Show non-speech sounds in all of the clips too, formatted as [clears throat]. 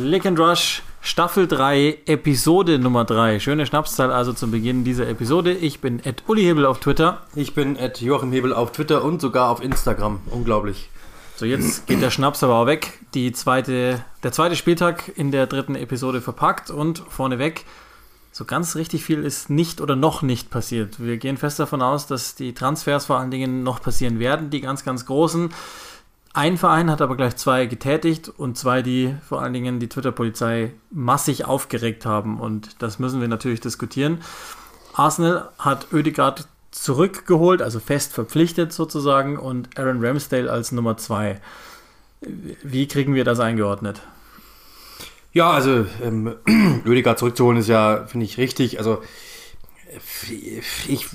Click and Rush, Staffel 3, Episode Nummer 3. Schöne Schnapszahl also zum Beginn dieser Episode. Ich bin Ed Uli Hebel auf Twitter. Ich bin Ed Joachim Hebel auf Twitter und sogar auf Instagram. Unglaublich. So, jetzt geht der Schnaps aber auch weg. Die zweite, der zweite Spieltag in der dritten Episode verpackt und vorneweg. So ganz richtig viel ist nicht oder noch nicht passiert. Wir gehen fest davon aus, dass die Transfers vor allen Dingen noch passieren werden, die ganz, ganz großen. Ein Verein hat aber gleich zwei getätigt und zwei, die vor allen Dingen die Twitter-Polizei massig aufgeregt haben. Und das müssen wir natürlich diskutieren. Arsenal hat Oedegaard zurückgeholt, also fest verpflichtet sozusagen, und Aaron Ramsdale als Nummer zwei. Wie kriegen wir das eingeordnet? Ja, also ähm, [clears throat] Oedegaard zurückzuholen ist ja, finde ich, richtig. Also ich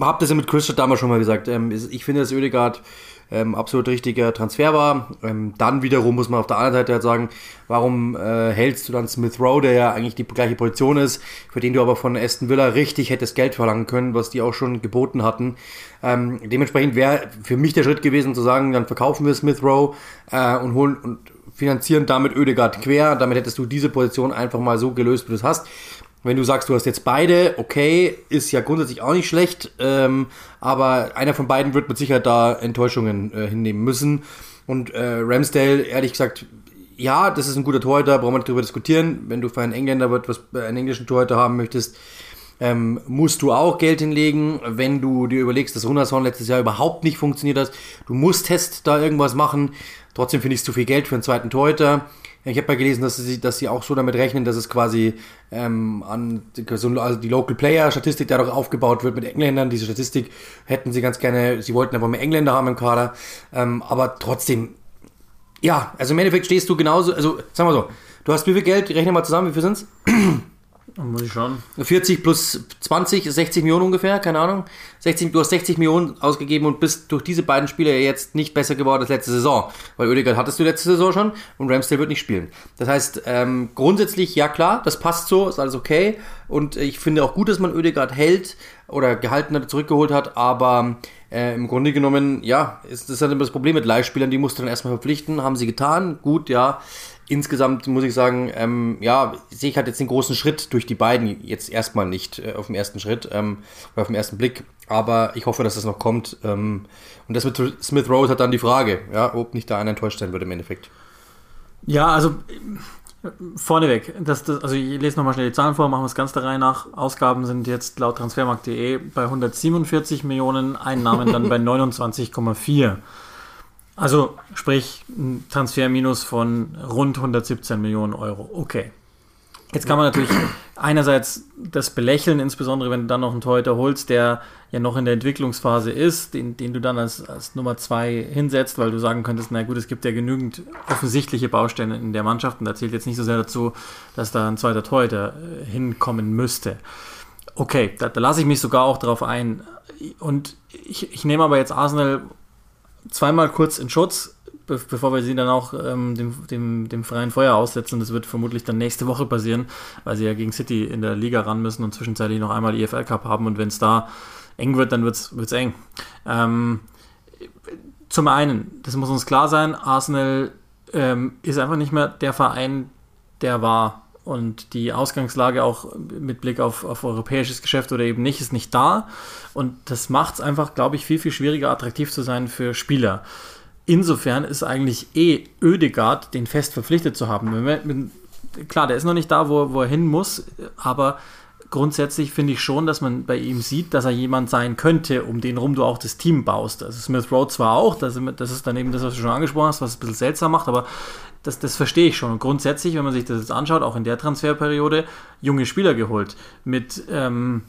habe das ja mit Christian damals schon mal gesagt. Ähm, ich finde, dass Oedegaard ähm, absolut richtiger Transfer war. Ähm, dann wiederum muss man auf der anderen Seite halt sagen, warum äh, hältst du dann Smith Rowe, der ja eigentlich die gleiche Position ist, für den du aber von Aston Villa richtig hättest Geld verlangen können, was die auch schon geboten hatten. Ähm, dementsprechend wäre für mich der Schritt gewesen zu sagen, dann verkaufen wir Smith Rowe äh, und holen und finanzieren damit Ödegard quer. Damit hättest du diese Position einfach mal so gelöst, wie du es hast. Wenn du sagst, du hast jetzt beide, okay, ist ja grundsätzlich auch nicht schlecht, ähm, aber einer von beiden wird mit Sicherheit da Enttäuschungen äh, hinnehmen müssen. Und äh, Ramsdale, ehrlich gesagt, ja, das ist ein guter Torhüter, brauchen wir nicht darüber diskutieren. Wenn du für einen Engländer etwas, äh, einen englischen Torhüter haben möchtest, ähm, musst du auch Geld hinlegen. Wenn du dir überlegst, dass Rundershorn letztes Jahr überhaupt nicht funktioniert hat, du musst Test da irgendwas machen. Trotzdem finde ich es zu viel Geld für einen zweiten Torhüter. Ich habe mal gelesen, dass sie, dass sie auch so damit rechnen, dass es quasi ähm, an also die Local Player Statistik dadurch aufgebaut wird mit Engländern. Diese Statistik hätten sie ganz gerne, sie wollten aber mehr Engländer haben im Kader. Ähm, aber trotzdem, ja, also im Endeffekt stehst du genauso, also sagen wir so, du hast wie viel Geld, rechne mal zusammen, wie viel sind's? [clears throat] Muss ich schauen. 40 plus 20 ist 60 Millionen ungefähr, keine Ahnung. 60, du hast 60 Millionen ausgegeben und bist durch diese beiden Spiele jetzt nicht besser geworden als letzte Saison. Weil Oedegaard hattest du letzte Saison schon und Ramsdale wird nicht spielen. Das heißt, ähm, grundsätzlich, ja klar, das passt so, ist alles okay. Und ich finde auch gut, dass man Oedegaard hält oder gehalten hat, zurückgeholt hat, aber äh, im Grunde genommen, ja, ist das halt immer das Problem mit Leihspielern, die musst du dann erstmal verpflichten, haben sie getan, gut, ja insgesamt muss ich sagen, ähm, ja, sehe ich halt jetzt den großen Schritt durch die beiden jetzt erstmal nicht äh, auf dem ersten Schritt ähm, oder auf den ersten Blick. Aber ich hoffe, dass das noch kommt. Ähm, und das mit Smith Rose hat dann die Frage, ja, ob nicht da einer enttäuscht sein würde im Endeffekt. Ja, also vorneweg, das, das, also ich lese nochmal schnell die Zahlen vor, machen wir es ganz der Reihe nach. Ausgaben sind jetzt laut transfermarkt.de bei 147 Millionen, Einnahmen dann bei [laughs] 29,4. Also sprich ein Transferminus von rund 117 Millionen Euro. Okay. Jetzt kann man natürlich einerseits das belächeln, insbesondere wenn du dann noch einen Torhüter holst, der ja noch in der Entwicklungsphase ist, den, den du dann als, als Nummer zwei hinsetzt, weil du sagen könntest, na gut, es gibt ja genügend offensichtliche Baustellen in der Mannschaft und da zählt jetzt nicht so sehr dazu, dass da ein zweiter Torhüter äh, hinkommen müsste. Okay, da, da lasse ich mich sogar auch drauf ein. Und ich, ich nehme aber jetzt Arsenal zweimal kurz in Schutz, be bevor wir sie dann auch ähm, dem, dem, dem freien Feuer aussetzen. Das wird vermutlich dann nächste Woche passieren, weil sie ja gegen City in der Liga ran müssen und zwischenzeitlich noch einmal EFL Cup haben. Und wenn es da eng wird, dann wird es eng. Ähm, zum einen, das muss uns klar sein, Arsenal ähm, ist einfach nicht mehr der Verein, der war. Und die Ausgangslage auch mit Blick auf, auf europäisches Geschäft oder eben nicht, ist nicht da. Und das macht es einfach, glaube ich, viel, viel schwieriger, attraktiv zu sein für Spieler. Insofern ist eigentlich eh Ödegard, den fest verpflichtet zu haben. Klar, der ist noch nicht da, wo, wo er hin muss, aber grundsätzlich finde ich schon, dass man bei ihm sieht, dass er jemand sein könnte, um den rum du auch das Team baust. Also Smith Rowe zwar auch, das, das ist dann eben das, was du schon angesprochen hast, was es ein bisschen seltsam macht, aber das, das verstehe ich schon. Und grundsätzlich, wenn man sich das jetzt anschaut, auch in der Transferperiode, junge Spieler geholt. Mit, ähm,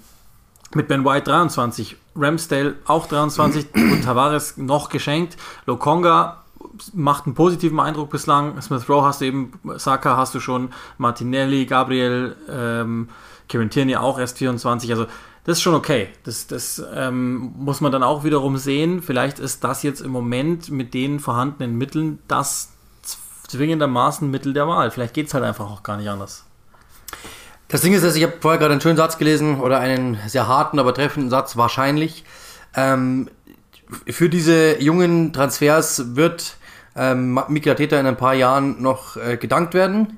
mit Ben White 23, Ramsdale auch 23 [clears throat] und Tavares noch geschenkt. Lokonga macht einen positiven Eindruck bislang. Smith Rowe hast du eben, Saka hast du schon, Martinelli, Gabriel, ähm, Kieran Tierney auch erst 24. Also das ist schon okay. Das, das ähm, muss man dann auch wiederum sehen. Vielleicht ist das jetzt im Moment mit den vorhandenen Mitteln das zwingendermaßen Mittel der Wahl. Vielleicht geht es halt einfach auch gar nicht anders. Das Ding ist, dass ich habe vorher gerade einen schönen Satz gelesen oder einen sehr harten, aber treffenden Satz, wahrscheinlich. Ähm, für diese jungen Transfers wird ähm, Mikel Arteta in ein paar Jahren noch äh, gedankt werden.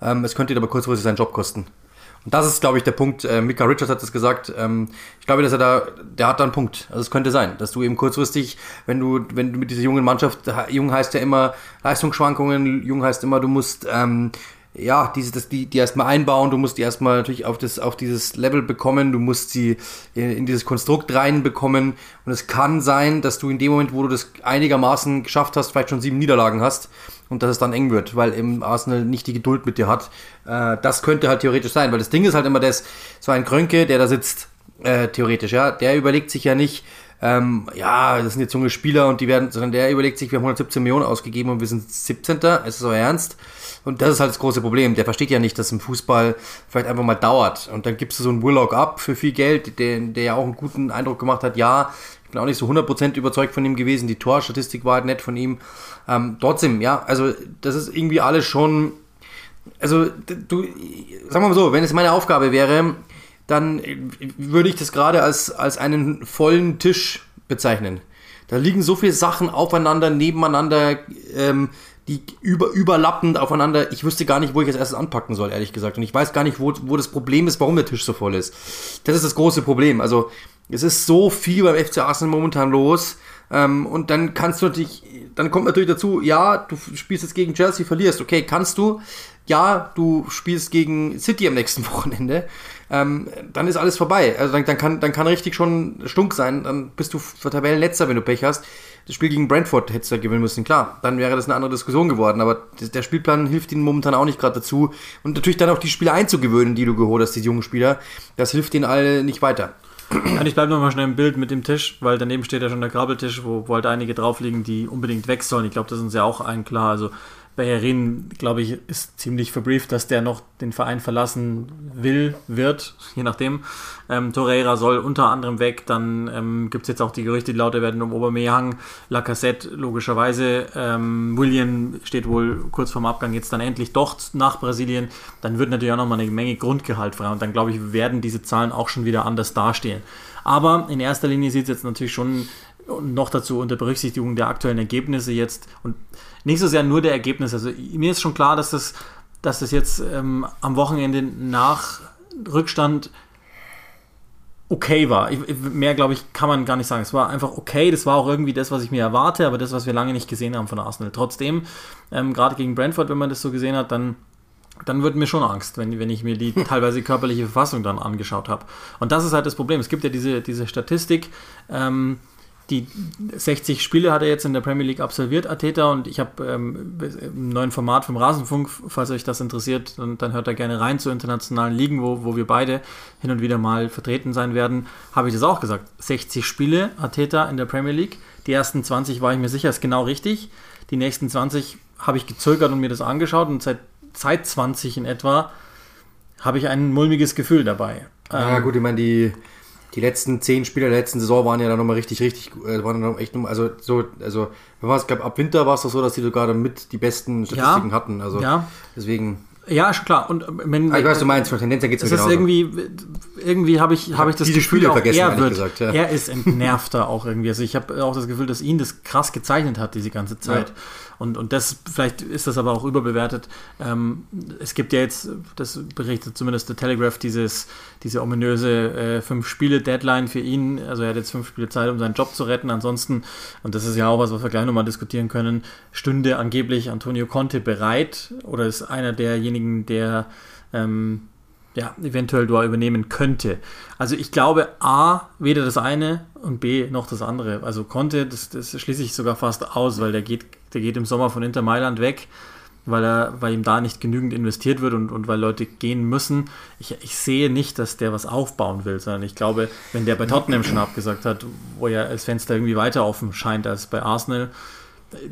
Ähm, es könnte ihn aber kurzfristig seinen Job kosten. Und das ist, glaube ich, der Punkt. Äh, Mika Richards hat das gesagt. Ähm, ich glaube, dass er da, der hat da einen Punkt. Also es könnte sein, dass du eben kurzfristig, wenn du, wenn du mit dieser jungen Mannschaft, jung heißt ja immer Leistungsschwankungen, jung heißt immer, du musst ähm, ja, diese, das, die, die erstmal einbauen, du musst die erstmal natürlich auf, das, auf dieses Level bekommen, du musst sie in, in dieses Konstrukt reinbekommen und es kann sein, dass du in dem Moment, wo du das einigermaßen geschafft hast, vielleicht schon sieben Niederlagen hast und dass es dann eng wird, weil eben Arsenal nicht die Geduld mit dir hat. Äh, das könnte halt theoretisch sein, weil das Ding ist halt immer das, so ein Krönke, der da sitzt, äh, theoretisch, ja, der überlegt sich ja nicht, ähm, ja, das sind jetzt junge Spieler und die werden, sondern der überlegt sich, wir haben 117 Millionen ausgegeben und wir sind 17. Ist es euer Ernst? Und das ist halt das große Problem. Der versteht ja nicht, dass im Fußball vielleicht einfach mal dauert. Und dann gibst du so einen Willock ab für viel Geld, der, der ja auch einen guten Eindruck gemacht hat. Ja, ich bin auch nicht so 100% überzeugt von ihm gewesen. Die Torstatistik war halt nett von ihm. Ähm, trotzdem, ja, also das ist irgendwie alles schon. Also, du, sagen wir mal so, wenn es meine Aufgabe wäre, dann würde ich das gerade als, als einen vollen Tisch bezeichnen. Da liegen so viele Sachen aufeinander, nebeneinander. Ähm, die über, überlappend aufeinander. Ich wüsste gar nicht, wo ich als erstes anpacken soll, ehrlich gesagt. Und ich weiß gar nicht, wo, wo das Problem ist, warum der Tisch so voll ist. Das ist das große Problem. Also, es ist so viel beim FC Arsenal momentan los. Ähm, und dann kannst du natürlich, dann kommt natürlich dazu, ja, du spielst jetzt gegen Chelsea, verlierst. Okay, kannst du. Ja, du spielst gegen City am nächsten [laughs] Wochenende. Ähm, dann ist alles vorbei. Also dann, dann, kann, dann kann richtig schon stunk sein. Dann bist du Tabellenletzter, wenn du Pech hast das Spiel gegen Brentford hättest du gewinnen müssen, klar, dann wäre das eine andere Diskussion geworden, aber der Spielplan hilft ihnen momentan auch nicht gerade dazu und natürlich dann auch die Spieler einzugewöhnen, die du geholt hast, die jungen Spieler, das hilft ihnen alle nicht weiter. Ja, ich bleibe nochmal schnell im Bild mit dem Tisch, weil daneben steht ja schon der Grabbeltisch, wo, wo halt einige drauf liegen, die unbedingt weg sollen. Ich glaube, das ist uns ja auch allen klar. Also Bellerin, glaube ich, ist ziemlich verbrieft, dass der noch den Verein verlassen will, wird, je nachdem. Ähm, Torreira soll unter anderem weg. Dann ähm, gibt es jetzt auch die Gerüchte, die lauter werden um Aubameyang, Lacassette logischerweise. Ähm, William steht wohl kurz vorm Abgang jetzt dann endlich doch nach Brasilien. Dann wird natürlich auch nochmal eine Menge Grundgehalt frei. Und dann, glaube ich, werden diese Zahlen auch schon wieder anders dastehen. Aber in erster Linie sieht es jetzt natürlich schon noch dazu unter Berücksichtigung der aktuellen Ergebnisse jetzt und nicht so sehr nur der Ergebnisse. Also mir ist schon klar, dass das, dass das jetzt ähm, am Wochenende nach Rückstand okay war. Ich, mehr, glaube ich, kann man gar nicht sagen. Es war einfach okay. Das war auch irgendwie das, was ich mir erwarte, aber das, was wir lange nicht gesehen haben von Arsenal. Trotzdem, ähm, gerade gegen Brentford, wenn man das so gesehen hat, dann, dann wird mir schon Angst, wenn, wenn ich mir die [laughs] teilweise körperliche Verfassung dann angeschaut habe. Und das ist halt das Problem. Es gibt ja diese, diese Statistik, ähm, die 60 Spiele hat er jetzt in der Premier League absolviert, Ateta, und ich habe ähm, im neuen Format vom Rasenfunk, falls euch das interessiert, dann, dann hört da gerne rein zu internationalen Ligen, wo, wo wir beide hin und wieder mal vertreten sein werden, habe ich das auch gesagt. 60 Spiele, Ateta in der Premier League. Die ersten 20 war ich mir sicher, ist genau richtig. Die nächsten 20 habe ich gezögert und mir das angeschaut und seit, seit 20 in etwa habe ich ein mulmiges Gefühl dabei. Ja, ähm, gut, ich meine, die die letzten zehn Spiele der letzten Saison waren ja dann nochmal richtig, richtig, äh, waren dann echt, also so, also, ich glaube, ab Winter war es doch so, dass die sogar damit die besten Statistiken ja, hatten. Also ja. deswegen. Ja, schon klar. Und wenn, ah, ich weiß, du meinst, von Tendenz geht es ist irgendwie, irgendwie habe ich, habe ich das Gefühl, Spiele vergessen, er wird, gesagt, ja. er ist entnervter auch irgendwie. Also ich habe auch das Gefühl, dass ihn das krass gezeichnet hat diese ganze Zeit. Ja. Und, und das, vielleicht ist das aber auch überbewertet. Ähm, es gibt ja jetzt, das berichtet zumindest der Telegraph, dieses, diese ominöse äh, Fünf-Spiele-Deadline für ihn. Also er hat jetzt fünf Spiele Zeit, um seinen Job zu retten. Ansonsten, und das ist ja auch was, was wir gleich nochmal diskutieren können, stünde angeblich Antonio Conte bereit oder ist einer derjenigen, der ähm, ja, eventuell da übernehmen könnte. Also ich glaube A, weder das eine und B noch das andere. Also Conte, das, das schließe ich sogar fast aus, weil der geht der geht im Sommer von Inter Mailand weg, weil, er, weil ihm da nicht genügend investiert wird und, und weil Leute gehen müssen. Ich, ich sehe nicht, dass der was aufbauen will, sondern ich glaube, wenn der bei Tottenham schon abgesagt hat, wo ja das Fenster irgendwie weiter offen scheint als bei Arsenal,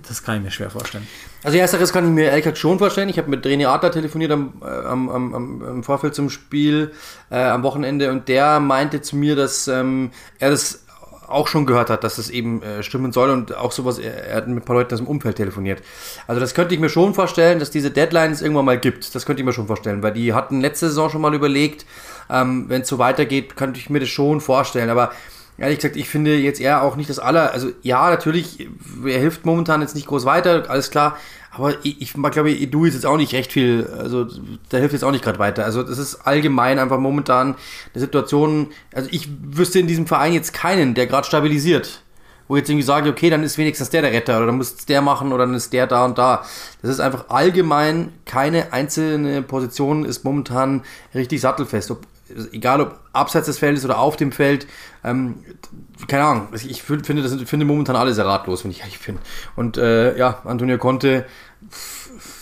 das kann ich mir schwer vorstellen. Also ersteres kann ich mir ehrlich schon vorstellen. Ich habe mit René Adler telefoniert am, äh, am, am, am, Vorfeld zum Spiel äh, am Wochenende und der meinte zu mir, dass ähm, er das auch schon gehört hat, dass es eben äh, stimmen soll und auch sowas, er, er, hat mit ein paar Leuten aus dem Umfeld telefoniert. Also das könnte ich mir schon vorstellen, dass diese Deadlines irgendwann mal gibt. Das könnte ich mir schon vorstellen, weil die hatten letzte Saison schon mal überlegt, ähm, wenn es so weitergeht, könnte ich mir das schon vorstellen. Aber ehrlich gesagt, ich finde jetzt eher auch nicht das aller, also ja, natürlich, er hilft momentan jetzt nicht groß weiter, alles klar, aber ich, ich glaube, Edu ist jetzt auch nicht recht viel, also der hilft jetzt auch nicht gerade weiter. Also das ist allgemein einfach momentan eine Situation, also ich wüsste in diesem Verein jetzt keinen, der gerade stabilisiert. Wo jetzt irgendwie sage, okay, dann ist wenigstens der der Retter oder dann muss der machen oder dann ist der da und da. Das ist einfach allgemein, keine einzelne Position ist momentan richtig sattelfest. Ob, egal ob abseits des Feldes oder auf dem Feld, ähm, keine Ahnung, ich finde, das, finde momentan alle sehr ratlos, wenn ich ehrlich bin. Und äh, ja, Antonio Conte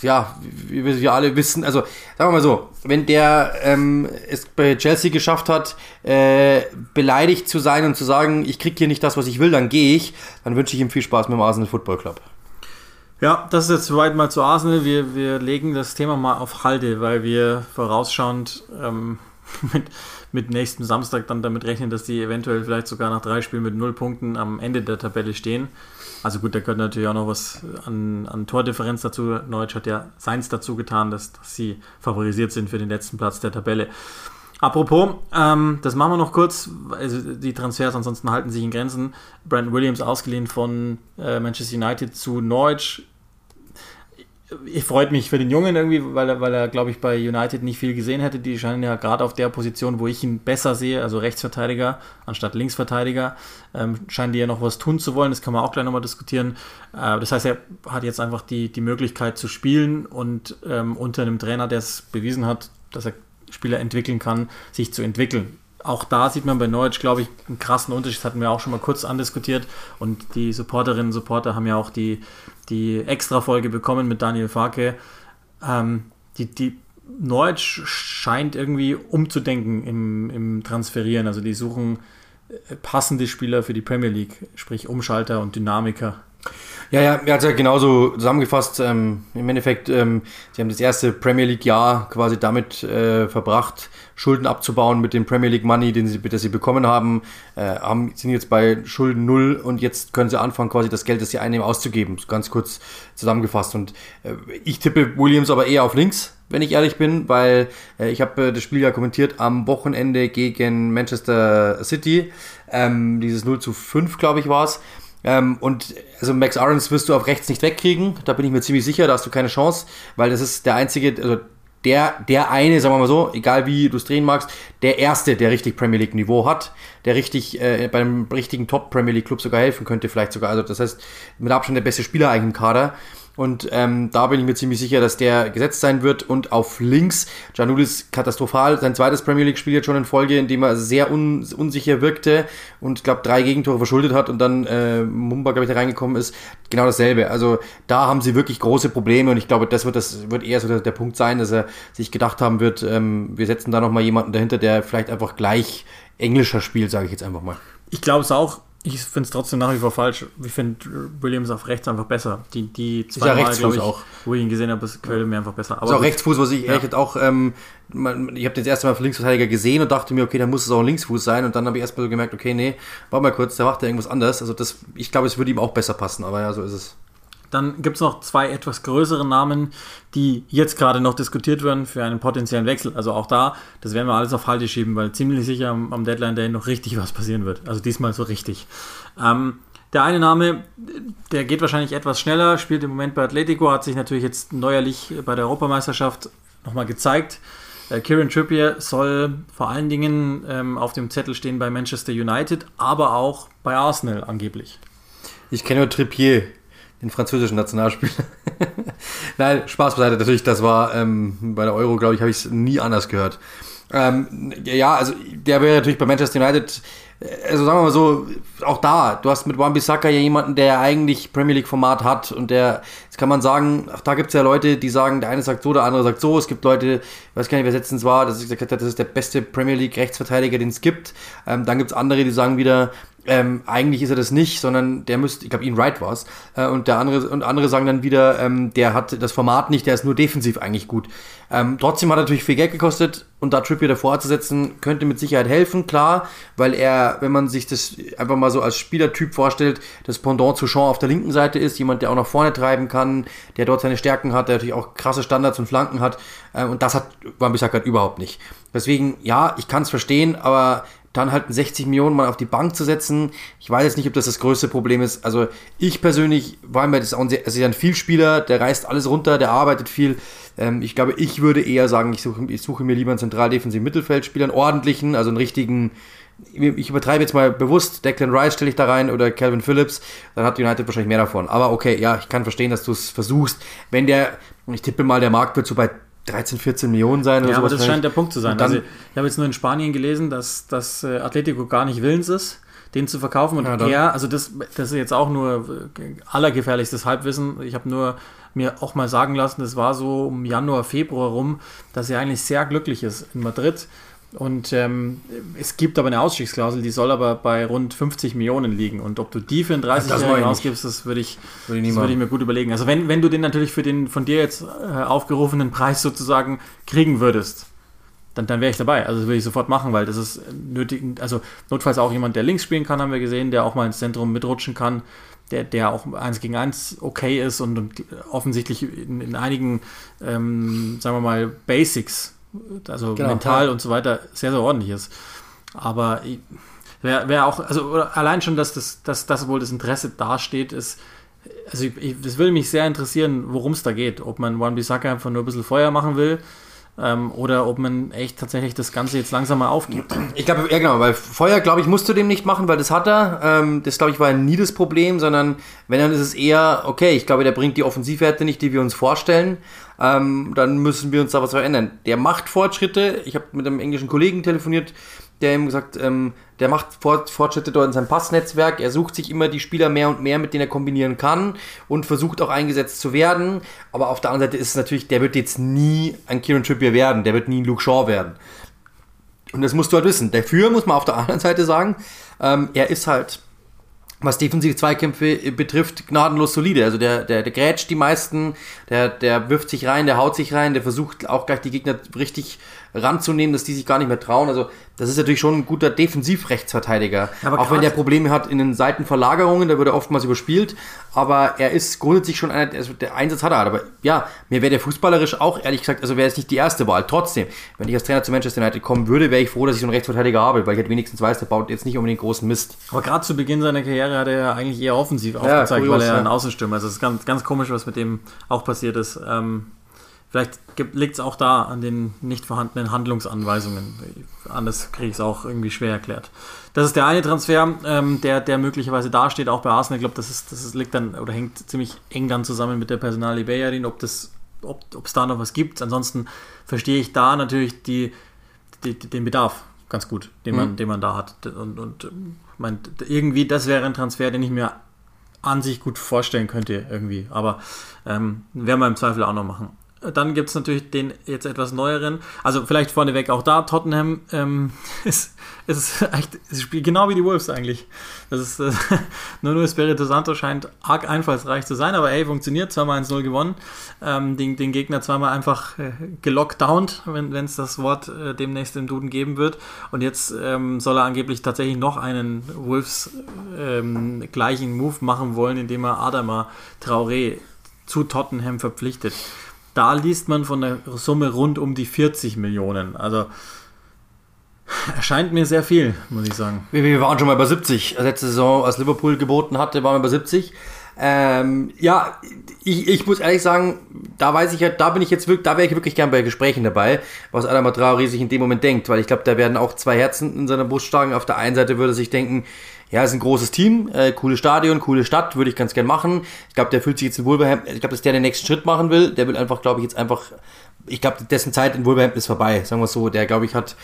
ja, wie wir alle wissen, also sagen wir mal so, wenn der ähm, es bei Chelsea geschafft hat, äh, beleidigt zu sein und zu sagen, ich krieg hier nicht das, was ich will, dann gehe ich, dann wünsche ich ihm viel Spaß mit dem Arsenal Football Club. Ja, das ist jetzt soweit mal zu Arsenal. Wir, wir legen das Thema mal auf Halde, weil wir vorausschauend ähm, [laughs] mit, mit nächsten Samstag dann damit rechnen, dass die eventuell vielleicht sogar nach drei Spielen mit null Punkten am Ende der Tabelle stehen. Also gut, da gehört natürlich auch noch was an, an Tordifferenz dazu. Neutsch hat ja seins dazu getan, dass, dass sie favorisiert sind für den letzten Platz der Tabelle. Apropos, ähm, das machen wir noch kurz. Also die Transfers ansonsten halten sich in Grenzen. Brandon Williams ausgeliehen von äh, Manchester United zu Norwich ich freut mich für den Jungen irgendwie, weil er, weil er, glaube ich, bei United nicht viel gesehen hätte. Die scheinen ja gerade auf der Position, wo ich ihn besser sehe, also Rechtsverteidiger anstatt Linksverteidiger, ähm, scheinen die ja noch was tun zu wollen. Das kann man auch gleich nochmal diskutieren. Äh, das heißt, er hat jetzt einfach die, die Möglichkeit zu spielen und ähm, unter einem Trainer, der es bewiesen hat, dass er Spieler entwickeln kann, sich zu entwickeln auch da sieht man bei Norwich, glaube ich, einen krassen Unterschied. Das hatten wir auch schon mal kurz andiskutiert. Und die Supporterinnen und Supporter haben ja auch die, die Extra-Folge bekommen mit Daniel Farke. Ähm, die, die Norwich scheint irgendwie umzudenken im, im Transferieren. Also die suchen passende Spieler für die Premier League, sprich Umschalter und Dynamiker. Ja, ja, er hat ja genauso zusammengefasst. Ähm, Im Endeffekt, ähm, sie haben das erste Premier League-Jahr quasi damit äh, verbracht, Schulden abzubauen mit dem Premier League Money, den sie, das sie bekommen haben, äh, haben, sind jetzt bei Schulden null und jetzt können sie anfangen, quasi das Geld, das sie einnehmen, auszugeben. Ganz kurz zusammengefasst. Und äh, ich tippe Williams aber eher auf links, wenn ich ehrlich bin, weil äh, ich habe äh, das Spiel ja kommentiert am Wochenende gegen Manchester City. Ähm, dieses 0 zu 5, glaube ich, war es. Ähm, und also Max Arons wirst du auf rechts nicht wegkriegen. Da bin ich mir ziemlich sicher, da hast du keine Chance, weil das ist der einzige, also der, der eine, sagen wir mal so, egal wie du es drehen magst, der erste, der richtig Premier League Niveau hat, der richtig äh, beim richtigen Top Premier League Club sogar helfen könnte, vielleicht sogar. Also das heißt, mit Abstand der beste Spieler eigentlich im Kader. Und ähm, da bin ich mir ziemlich sicher, dass der gesetzt sein wird. Und auf links, Janulis katastrophal, sein zweites Premier League-Spiel jetzt schon in Folge, in dem er sehr un unsicher wirkte und, glaube drei Gegentore verschuldet hat und dann äh, Mumba, glaube ich, da reingekommen ist. Genau dasselbe. Also da haben sie wirklich große Probleme und ich glaube, das wird, das wird eher so der, der Punkt sein, dass er sich gedacht haben wird, ähm, wir setzen da nochmal jemanden dahinter, der vielleicht einfach gleich englischer spielt, sage ich jetzt einfach mal. Ich glaube es auch. Ich finde es trotzdem nach wie vor falsch. Ich finde Williams auf rechts einfach besser. Die, die zwei Mal, glaube ich, auch. wo ich ihn gesehen habe, gefällt mir einfach besser. Aber ist auch Rechtsfuß, was ich ja. echt auch, ähm, ich habe das erste Mal für Linksverteidiger gesehen und dachte mir, okay, dann muss es auch ein Linksfuß sein. Und dann habe ich erstmal so gemerkt, okay, nee, warte mal kurz, der macht ja irgendwas anderes. Also das, ich glaube, es würde ihm auch besser passen, aber ja, so ist es. Dann gibt es noch zwei etwas größere Namen, die jetzt gerade noch diskutiert werden für einen potenziellen Wechsel. Also auch da, das werden wir alles auf Halte schieben, weil ziemlich sicher am, Deadline Day noch richtig was passieren wird. Also diesmal so richtig. Ähm, der eine Name, der geht wahrscheinlich etwas schneller, spielt im Moment bei Atletico, hat sich natürlich jetzt neuerlich bei der Europameisterschaft nochmal gezeigt. Äh, Kieran Trippier soll vor allen Dingen ähm, auf dem Zettel stehen bei Manchester United, aber auch bei Arsenal angeblich. Ich kenne nur Trippier den französischen Nationalspieler. [laughs] Nein, Spaß beiseite. Natürlich, das war ähm, bei der Euro, glaube ich, habe ich es nie anders gehört. Ähm, ja, also der wäre natürlich bei Manchester United, äh, also sagen wir mal so, auch da, du hast mit Wan-Bissaka ja jemanden, der eigentlich Premier League-Format hat und der, jetzt kann man sagen, auch da gibt es ja Leute, die sagen, der eine sagt so, der andere sagt so, es gibt Leute, ich weiß gar nicht, wer letztens war, dass ich gesagt habe, das ist der beste Premier League-Rechtsverteidiger, den es gibt. Ähm, dann gibt es andere, die sagen wieder, ähm, eigentlich ist er das nicht, sondern der müsste, ich glaube, Ian Wright war es, äh, und der andere und andere sagen dann wieder, ähm, der hat das Format nicht, der ist nur defensiv eigentlich gut. Ähm, trotzdem hat er natürlich viel Geld gekostet und da Trippier davor zu setzen, könnte mit Sicherheit helfen, klar, weil er, wenn man sich das einfach mal so als Spielertyp vorstellt, das Pendant zu Sean auf der linken Seite ist, jemand, der auch nach vorne treiben kann, der dort seine Stärken hat, der natürlich auch krasse Standards und Flanken hat, äh, und das hat Wan-Bissaka überhaupt nicht. Deswegen, ja, ich kann es verstehen, aber dann halt 60 Millionen mal auf die Bank zu setzen. Ich weiß jetzt nicht, ob das das größte Problem ist. Also ich persönlich, war mir das auch ein, sehr, also ein Vielspieler, der reißt alles runter, der arbeitet viel. Ähm, ich glaube, ich würde eher sagen, ich suche, ich suche mir lieber einen zentraldefensiven Mittelfeldspieler, einen ordentlichen, also einen richtigen, ich übertreibe jetzt mal bewusst, Declan Rice stelle ich da rein oder Calvin Phillips, dann hat United wahrscheinlich mehr davon. Aber okay, ja, ich kann verstehen, dass du es versuchst. Wenn der, ich tippe mal, der Markt wird so bei 13, 14 Millionen sein oder ja, aber das scheint der Punkt zu sein. Also, ich habe jetzt nur in Spanien gelesen, dass, dass äh, Atletico gar nicht willens ist, den zu verkaufen. Und ja, er, also das, das ist jetzt auch nur äh, allergefährlichstes Halbwissen. Ich habe nur mir auch mal sagen lassen, das war so um Januar, Februar rum, dass er eigentlich sehr glücklich ist in Madrid und ähm, es gibt aber eine Ausstiegsklausel, die soll aber bei rund 50 Millionen liegen. Und ob du die für einen 30-Jährigen ausgibst, das würde ich, würde ich, das würde ich mir gut überlegen. Also wenn, wenn du den natürlich für den von dir jetzt äh, aufgerufenen Preis sozusagen kriegen würdest, dann, dann wäre ich dabei. Also das würde ich sofort machen, weil das ist nötig. Also notfalls auch jemand, der links spielen kann, haben wir gesehen, der auch mal ins Zentrum mitrutschen kann, der, der auch eins gegen eins okay ist und, und offensichtlich in, in einigen, ähm, sagen wir mal, Basics also genau, mental ja. und so weiter sehr, sehr ordentlich ist. Aber wäre wär auch, also allein schon, dass das, dass das wohl das Interesse dasteht, ist, also es würde mich sehr interessieren, worum es da geht. Ob man One Bissaka einfach nur ein bisschen Feuer machen will ähm, oder ob man echt tatsächlich das Ganze jetzt langsam mal aufgibt. Ich glaube, ja genau, weil Feuer, glaube ich, musst du dem nicht machen, weil das hat er. Ähm, das, glaube ich, war nie das Problem, sondern wenn, dann ist es eher, okay, ich glaube, der bringt die Offensivwerte nicht, die wir uns vorstellen. Ähm, dann müssen wir uns da was verändern. Der macht Fortschritte. Ich habe mit einem englischen Kollegen telefoniert, der ihm gesagt, ähm, der macht Fortschritte dort in seinem Passnetzwerk. Er sucht sich immer die Spieler mehr und mehr, mit denen er kombinieren kann und versucht auch eingesetzt zu werden. Aber auf der anderen Seite ist es natürlich, der wird jetzt nie ein Kieran Trippier werden, der wird nie ein Luke Shaw werden. Und das musst du halt wissen. Dafür muss man auf der anderen Seite sagen, ähm, er ist halt was defensive Zweikämpfe betrifft, gnadenlos solide. Also der, der, der grätscht die meisten, der, der wirft sich rein, der haut sich rein, der versucht auch gleich die Gegner richtig ranzunehmen, dass die sich gar nicht mehr trauen. Also das ist natürlich schon ein guter Defensivrechtsverteidiger. Aber auch wenn der Probleme hat in den Seitenverlagerungen, da wird er oftmals überspielt. Aber er ist grundsätzlich schon einer, also der Einsatz hat er. Aber ja, mir wäre der fußballerisch auch, ehrlich gesagt, also wäre es nicht die erste Wahl. Trotzdem, wenn ich als Trainer zu Manchester United kommen würde, wäre ich froh, dass ich so einen Rechtsverteidiger habe, weil ich halt wenigstens weiß, der baut jetzt nicht unbedingt großen Mist. Aber gerade zu Beginn seiner Karriere hat er ja eigentlich eher offensiv aufgezeigt, ja, kurios, weil er ja. ein Außenstürmer ist. Also es ist ganz, ganz komisch, was mit dem auch passiert ist. Ähm, Vielleicht liegt es auch da an den nicht vorhandenen Handlungsanweisungen. Anders kriege ich es auch irgendwie schwer erklärt. Das ist der eine Transfer, ähm, der, der möglicherweise dasteht, auch bei Arsenal. Ich glaube, das, ist, das ist, liegt dann oder hängt ziemlich eng dann zusammen mit der Personalie Bayerin, ob es ob, da noch was gibt. Ansonsten verstehe ich da natürlich die, die, den Bedarf ganz gut, den man, mhm. den man da hat. Und, und mein, irgendwie, das wäre ein Transfer, den ich mir an sich gut vorstellen könnte, irgendwie. Aber ähm, werden wir im Zweifel auch noch machen. Dann gibt es natürlich den jetzt etwas neueren. Also vielleicht vorneweg auch da, Tottenham ähm, [laughs] ist, ist echt, ist spielt genau wie die Wolves eigentlich. Das ist, äh, [laughs] nur nur Espirito Santo scheint arg einfallsreich zu sein, aber ey, funktioniert, zweimal 1-0 gewonnen. Ähm, den, den Gegner zweimal einfach äh, gelockdownt, wenn es das Wort äh, demnächst im Duden geben wird. Und jetzt ähm, soll er angeblich tatsächlich noch einen Wolves ähm, gleichen Move machen wollen, indem er Adama Traoré zu Tottenham verpflichtet da liest man von der Summe rund um die 40 Millionen. Also erscheint mir sehr viel, muss ich sagen. Wir, wir waren schon mal bei 70. Letzte Saison, als Liverpool geboten hatte, waren wir bei 70. Ähm, ja, ich, ich muss ehrlich sagen, da weiß ich ja, da bin ich jetzt wirklich, da wäre ich wirklich gern bei Gesprächen dabei, was Adam Traoré sich in dem Moment denkt, weil ich glaube, da werden auch zwei Herzen in seiner Brust schlagen. Auf der einen Seite würde er sich denken, ja, ist ein großes Team, äh, cooles Stadion, coole Stadt, würde ich ganz gern machen. Ich glaube, der fühlt sich jetzt in Wolverhampton, ich glaube, dass der den nächsten Schritt machen will. Der will einfach, glaube ich, jetzt einfach, ich glaube, dessen Zeit in Wolverhampton ist vorbei, sagen wir so. Der, glaube ich, hat,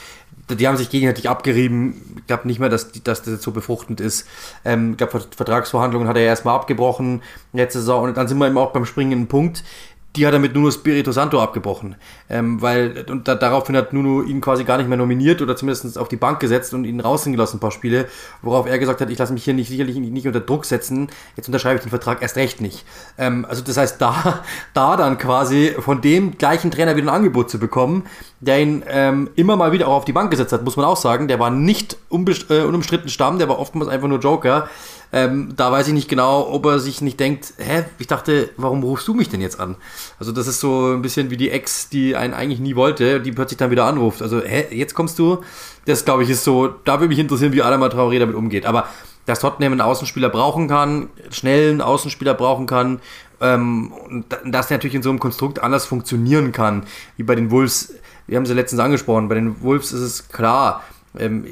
die haben sich gegenseitig abgerieben. Ich glaube nicht mehr, dass, dass das so befruchtend ist. Ähm, ich glaube, Vertragsverhandlungen hat er erstmal abgebrochen letzte Saison und dann sind wir eben auch beim springenden Punkt die hat er mit Nuno Spirito Santo abgebrochen. Ähm, weil, und da, daraufhin hat Nuno ihn quasi gar nicht mehr nominiert oder zumindest auf die Bank gesetzt und ihn rausgehen gelassen, ein paar Spiele, worauf er gesagt hat, ich lasse mich hier nicht sicherlich nicht unter Druck setzen, jetzt unterschreibe ich den Vertrag erst recht nicht. Ähm, also das heißt, da, da dann quasi von dem gleichen Trainer wieder ein Angebot zu bekommen, der ihn ähm, immer mal wieder auch auf die Bank gesetzt hat, muss man auch sagen, der war nicht äh, unumstritten Stamm, der war oftmals einfach nur Joker Ähm, da weiß ich nicht genau, ob er sich nicht denkt, hä, ich dachte, warum rufst du mich denn jetzt an? Also das ist so ein bisschen wie die Ex, die einen eigentlich nie wollte, die plötzlich dann wieder anruft. Also, hä, jetzt kommst du? Das, glaube ich, ist so, da würde mich interessieren, wie Adama Traoré damit umgeht. Aber dass Tottenham einen Außenspieler brauchen kann, schnellen Außenspieler brauchen kann, ähm, und das natürlich in so einem Konstrukt anders funktionieren kann, wie bei den Wolves. Wir haben sie letztens angesprochen, bei den Wolves ist es klar, ähm,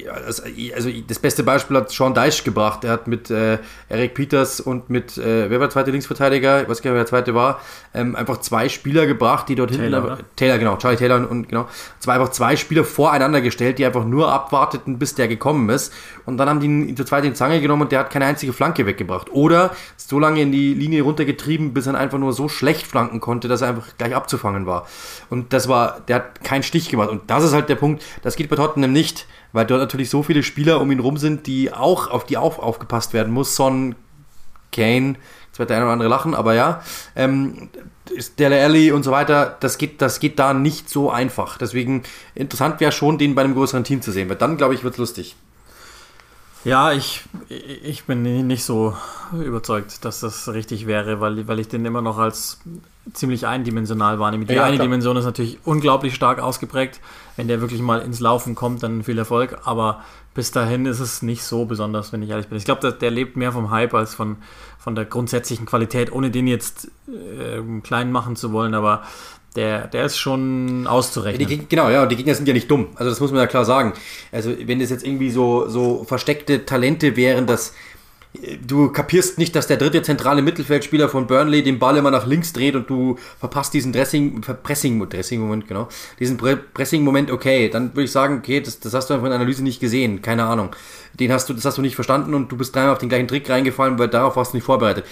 also das beste Beispiel hat Sean Deich gebracht. Er hat mit äh, Eric Peters und mit, äh, wer war der zweite Linksverteidiger? Ich weiß gar nicht, wer der zweite war. Ähm, einfach zwei Spieler gebracht, die dort Taylor, hinten. Taylor, genau, Charlie Taylor und, und genau. Zwei einfach zwei Spieler voreinander gestellt, die einfach nur abwarteten, bis der gekommen ist. Und dann haben die ihn zu zweit in die Zange genommen und der hat keine einzige Flanke weggebracht. Oder so lange in die Linie runtergetrieben, bis er einfach nur so schlecht flanken konnte, dass er einfach gleich abzufangen war. Und das war, der hat keinen Stich gemacht. Und das ist halt der Punkt, das geht bei Tottenham nicht weil dort natürlich so viele Spieler um ihn rum sind, die auch auf die auf, aufgepasst werden muss. Son, Kane, jetzt wird der eine oder andere lachen, aber ja, ähm, Dele Alli und so weiter, das geht, das geht da nicht so einfach. Deswegen interessant wäre schon, den bei einem größeren Team zu sehen, weil dann, glaube ich, wird es lustig. Ja, ich, ich bin nicht so überzeugt, dass das richtig wäre, weil, weil ich den immer noch als ziemlich eindimensional wahrnehme. Die ja, eine klar. Dimension ist natürlich unglaublich stark ausgeprägt. Wenn der wirklich mal ins Laufen kommt, dann viel Erfolg. Aber bis dahin ist es nicht so besonders, wenn ich ehrlich bin. Ich glaube, der, der lebt mehr vom Hype als von, von der grundsätzlichen Qualität, ohne den jetzt äh, klein machen zu wollen. Aber der, der ist schon auszurechnen. Die, genau, ja, und die Gegner sind ja nicht dumm. Also das muss man ja klar sagen. Also wenn es jetzt irgendwie so, so versteckte Talente wären, dass du kapierst nicht, dass der dritte zentrale Mittelfeldspieler von Burnley den Ball immer nach links dreht und du verpasst diesen Dressing, Pressing, Dressing Moment, genau, diesen Pressing Moment, okay, dann würde ich sagen, okay, das, das hast du einfach in der Analyse nicht gesehen, keine Ahnung. Den hast du, das hast du nicht verstanden und du bist dreimal auf den gleichen Trick reingefallen, weil darauf warst du nicht vorbereitet.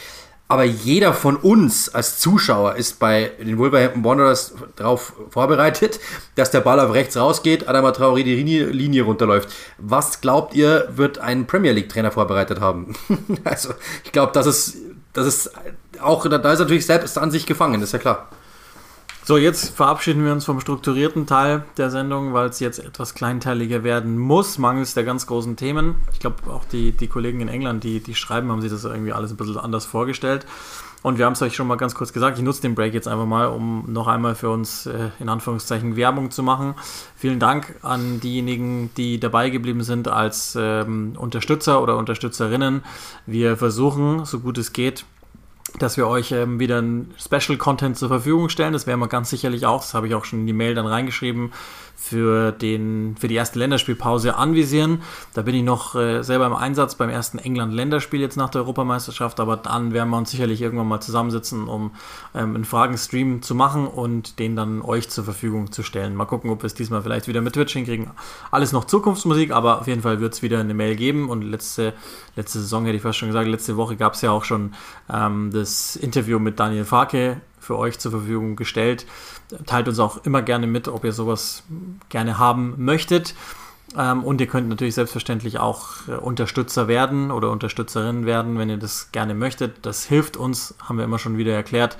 Aber jeder von uns als Zuschauer ist bei den Wolverhampton Wanderers darauf vorbereitet, [laughs] dass der Ball auf rechts rausgeht, Adama Traoré die Linie, runterläuft. Was glaubt ihr, wird ein Premier League Trainer vorbereitet haben? [laughs] also, ich glaube, das ist, das ist auch, da ist natürlich selbst an sich gefangen, ist ja klar. So, jetzt verabschieden wir uns vom strukturierten Teil der Sendung, weil es jetzt etwas kleinteiliger werden muss, mangels der ganz großen Themen. Ich glaube, auch die, die Kollegen in England, die, die schreiben, haben sich das irgendwie alles ein bisschen anders vorgestellt. Und wir haben es euch schon mal ganz kurz gesagt. Ich nutze den Break jetzt einfach mal, um noch einmal für uns äh, in Anführungszeichen Werbung zu machen. Vielen Dank an diejenigen, die dabei geblieben sind als ähm, Unterstützer oder Unterstützerinnen. Wir versuchen, so gut es geht, dass wir euch ähm, wieder ein Special Content zur Verfügung stellen. Das werden wir ganz sicherlich auch, das habe ich auch schon in die Mail dann reingeschrieben, für, den, für die erste Länderspielpause anvisieren. Da bin ich noch äh, selber im Einsatz beim ersten England-Länderspiel jetzt nach der Europameisterschaft, aber dann werden wir uns sicherlich irgendwann mal zusammensitzen, um ähm, einen Fragenstream zu machen und den dann euch zur Verfügung zu stellen. Mal gucken, ob wir es diesmal vielleicht wieder mit Twitch hinkriegen. Alles noch Zukunftsmusik, aber auf jeden Fall wird es wieder eine Mail geben und letzte, letzte Saison hätte ich fast schon gesagt, letzte Woche gab es ja auch schon ähm, das Interview mit Daniel Farke für euch zur Verfügung gestellt. Teilt uns auch immer gerne mit, ob ihr sowas gerne haben möchtet. Ähm, und ihr könnt natürlich selbstverständlich auch äh, Unterstützer werden oder Unterstützerin werden, wenn ihr das gerne möchtet. Das hilft uns, haben wir immer schon wieder erklärt,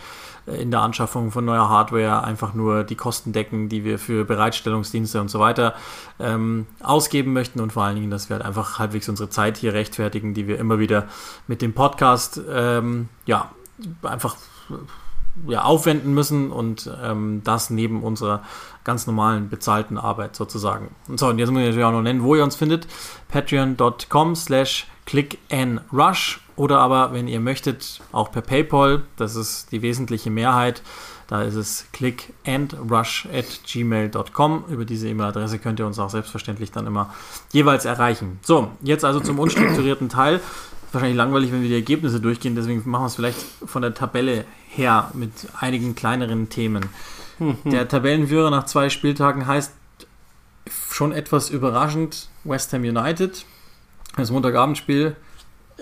in der Anschaffung von neuer Hardware einfach nur die Kosten decken, die wir für Bereitstellungsdienste und so weiter ähm, ausgeben möchten und vor allen Dingen, dass wir halt einfach halbwegs unsere Zeit hier rechtfertigen, die wir immer wieder mit dem Podcast ähm, ja einfach ja, aufwenden müssen und ähm, das neben unserer ganz normalen bezahlten Arbeit sozusagen. Und so, und jetzt muss ich natürlich auch noch nennen, wo ihr uns findet. Patreon.com slash clickandrush oder aber, wenn ihr möchtet, auch per PayPal. Das ist die wesentliche Mehrheit. Da ist es clickandrush at gmail.com. Über diese E-Mail-Adresse könnt ihr uns auch selbstverständlich dann immer jeweils erreichen. So, jetzt also zum unstrukturierten Teil wahrscheinlich langweilig, wenn wir die Ergebnisse durchgehen, deswegen machen wir es vielleicht von der Tabelle her mit einigen kleineren Themen. Mhm. Der Tabellenführer nach zwei Spieltagen heißt schon etwas überraschend West Ham United. Das Montagabendspiel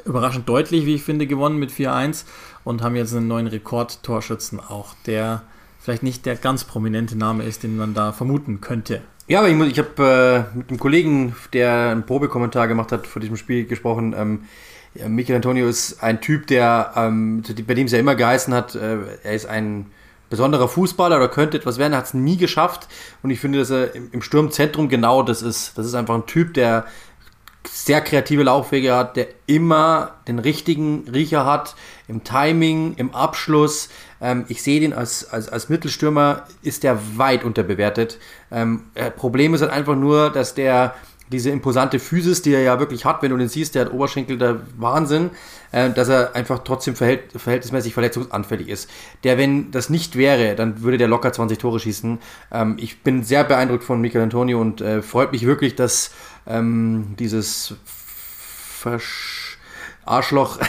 überraschend deutlich, wie ich finde, gewonnen mit 4-1 und haben jetzt einen neuen Rekordtorschützen auch, der vielleicht nicht der ganz prominente Name ist, den man da vermuten könnte. Ja, aber ich, ich habe äh, mit einem Kollegen, der einen Probekommentar gemacht hat vor diesem Spiel gesprochen. Ähm, ja, Michael Antonio ist ein Typ, der, ähm, bei dem es ja immer geheißen hat, äh, er ist ein besonderer Fußballer oder könnte etwas werden, er hat es nie geschafft. Und ich finde, dass er im, im Sturmzentrum genau das ist. Das ist einfach ein Typ, der sehr kreative Laufwege hat, der immer den richtigen Riecher hat, im Timing, im Abschluss. Ähm, ich sehe den als, als, als Mittelstürmer, ist der weit unterbewertet. Ähm, äh, Problem ist halt einfach nur, dass der diese imposante Physis, die er ja wirklich hat, wenn du den siehst, der hat Oberschenkel der Wahnsinn, äh, dass er einfach trotzdem verhält, verhältnismäßig verletzungsanfällig ist. Der, wenn das nicht wäre, dann würde der locker 20 Tore schießen. Ähm, ich bin sehr beeindruckt von Michael Antonio und äh, freut mich wirklich, dass ähm, dieses Versch Arschloch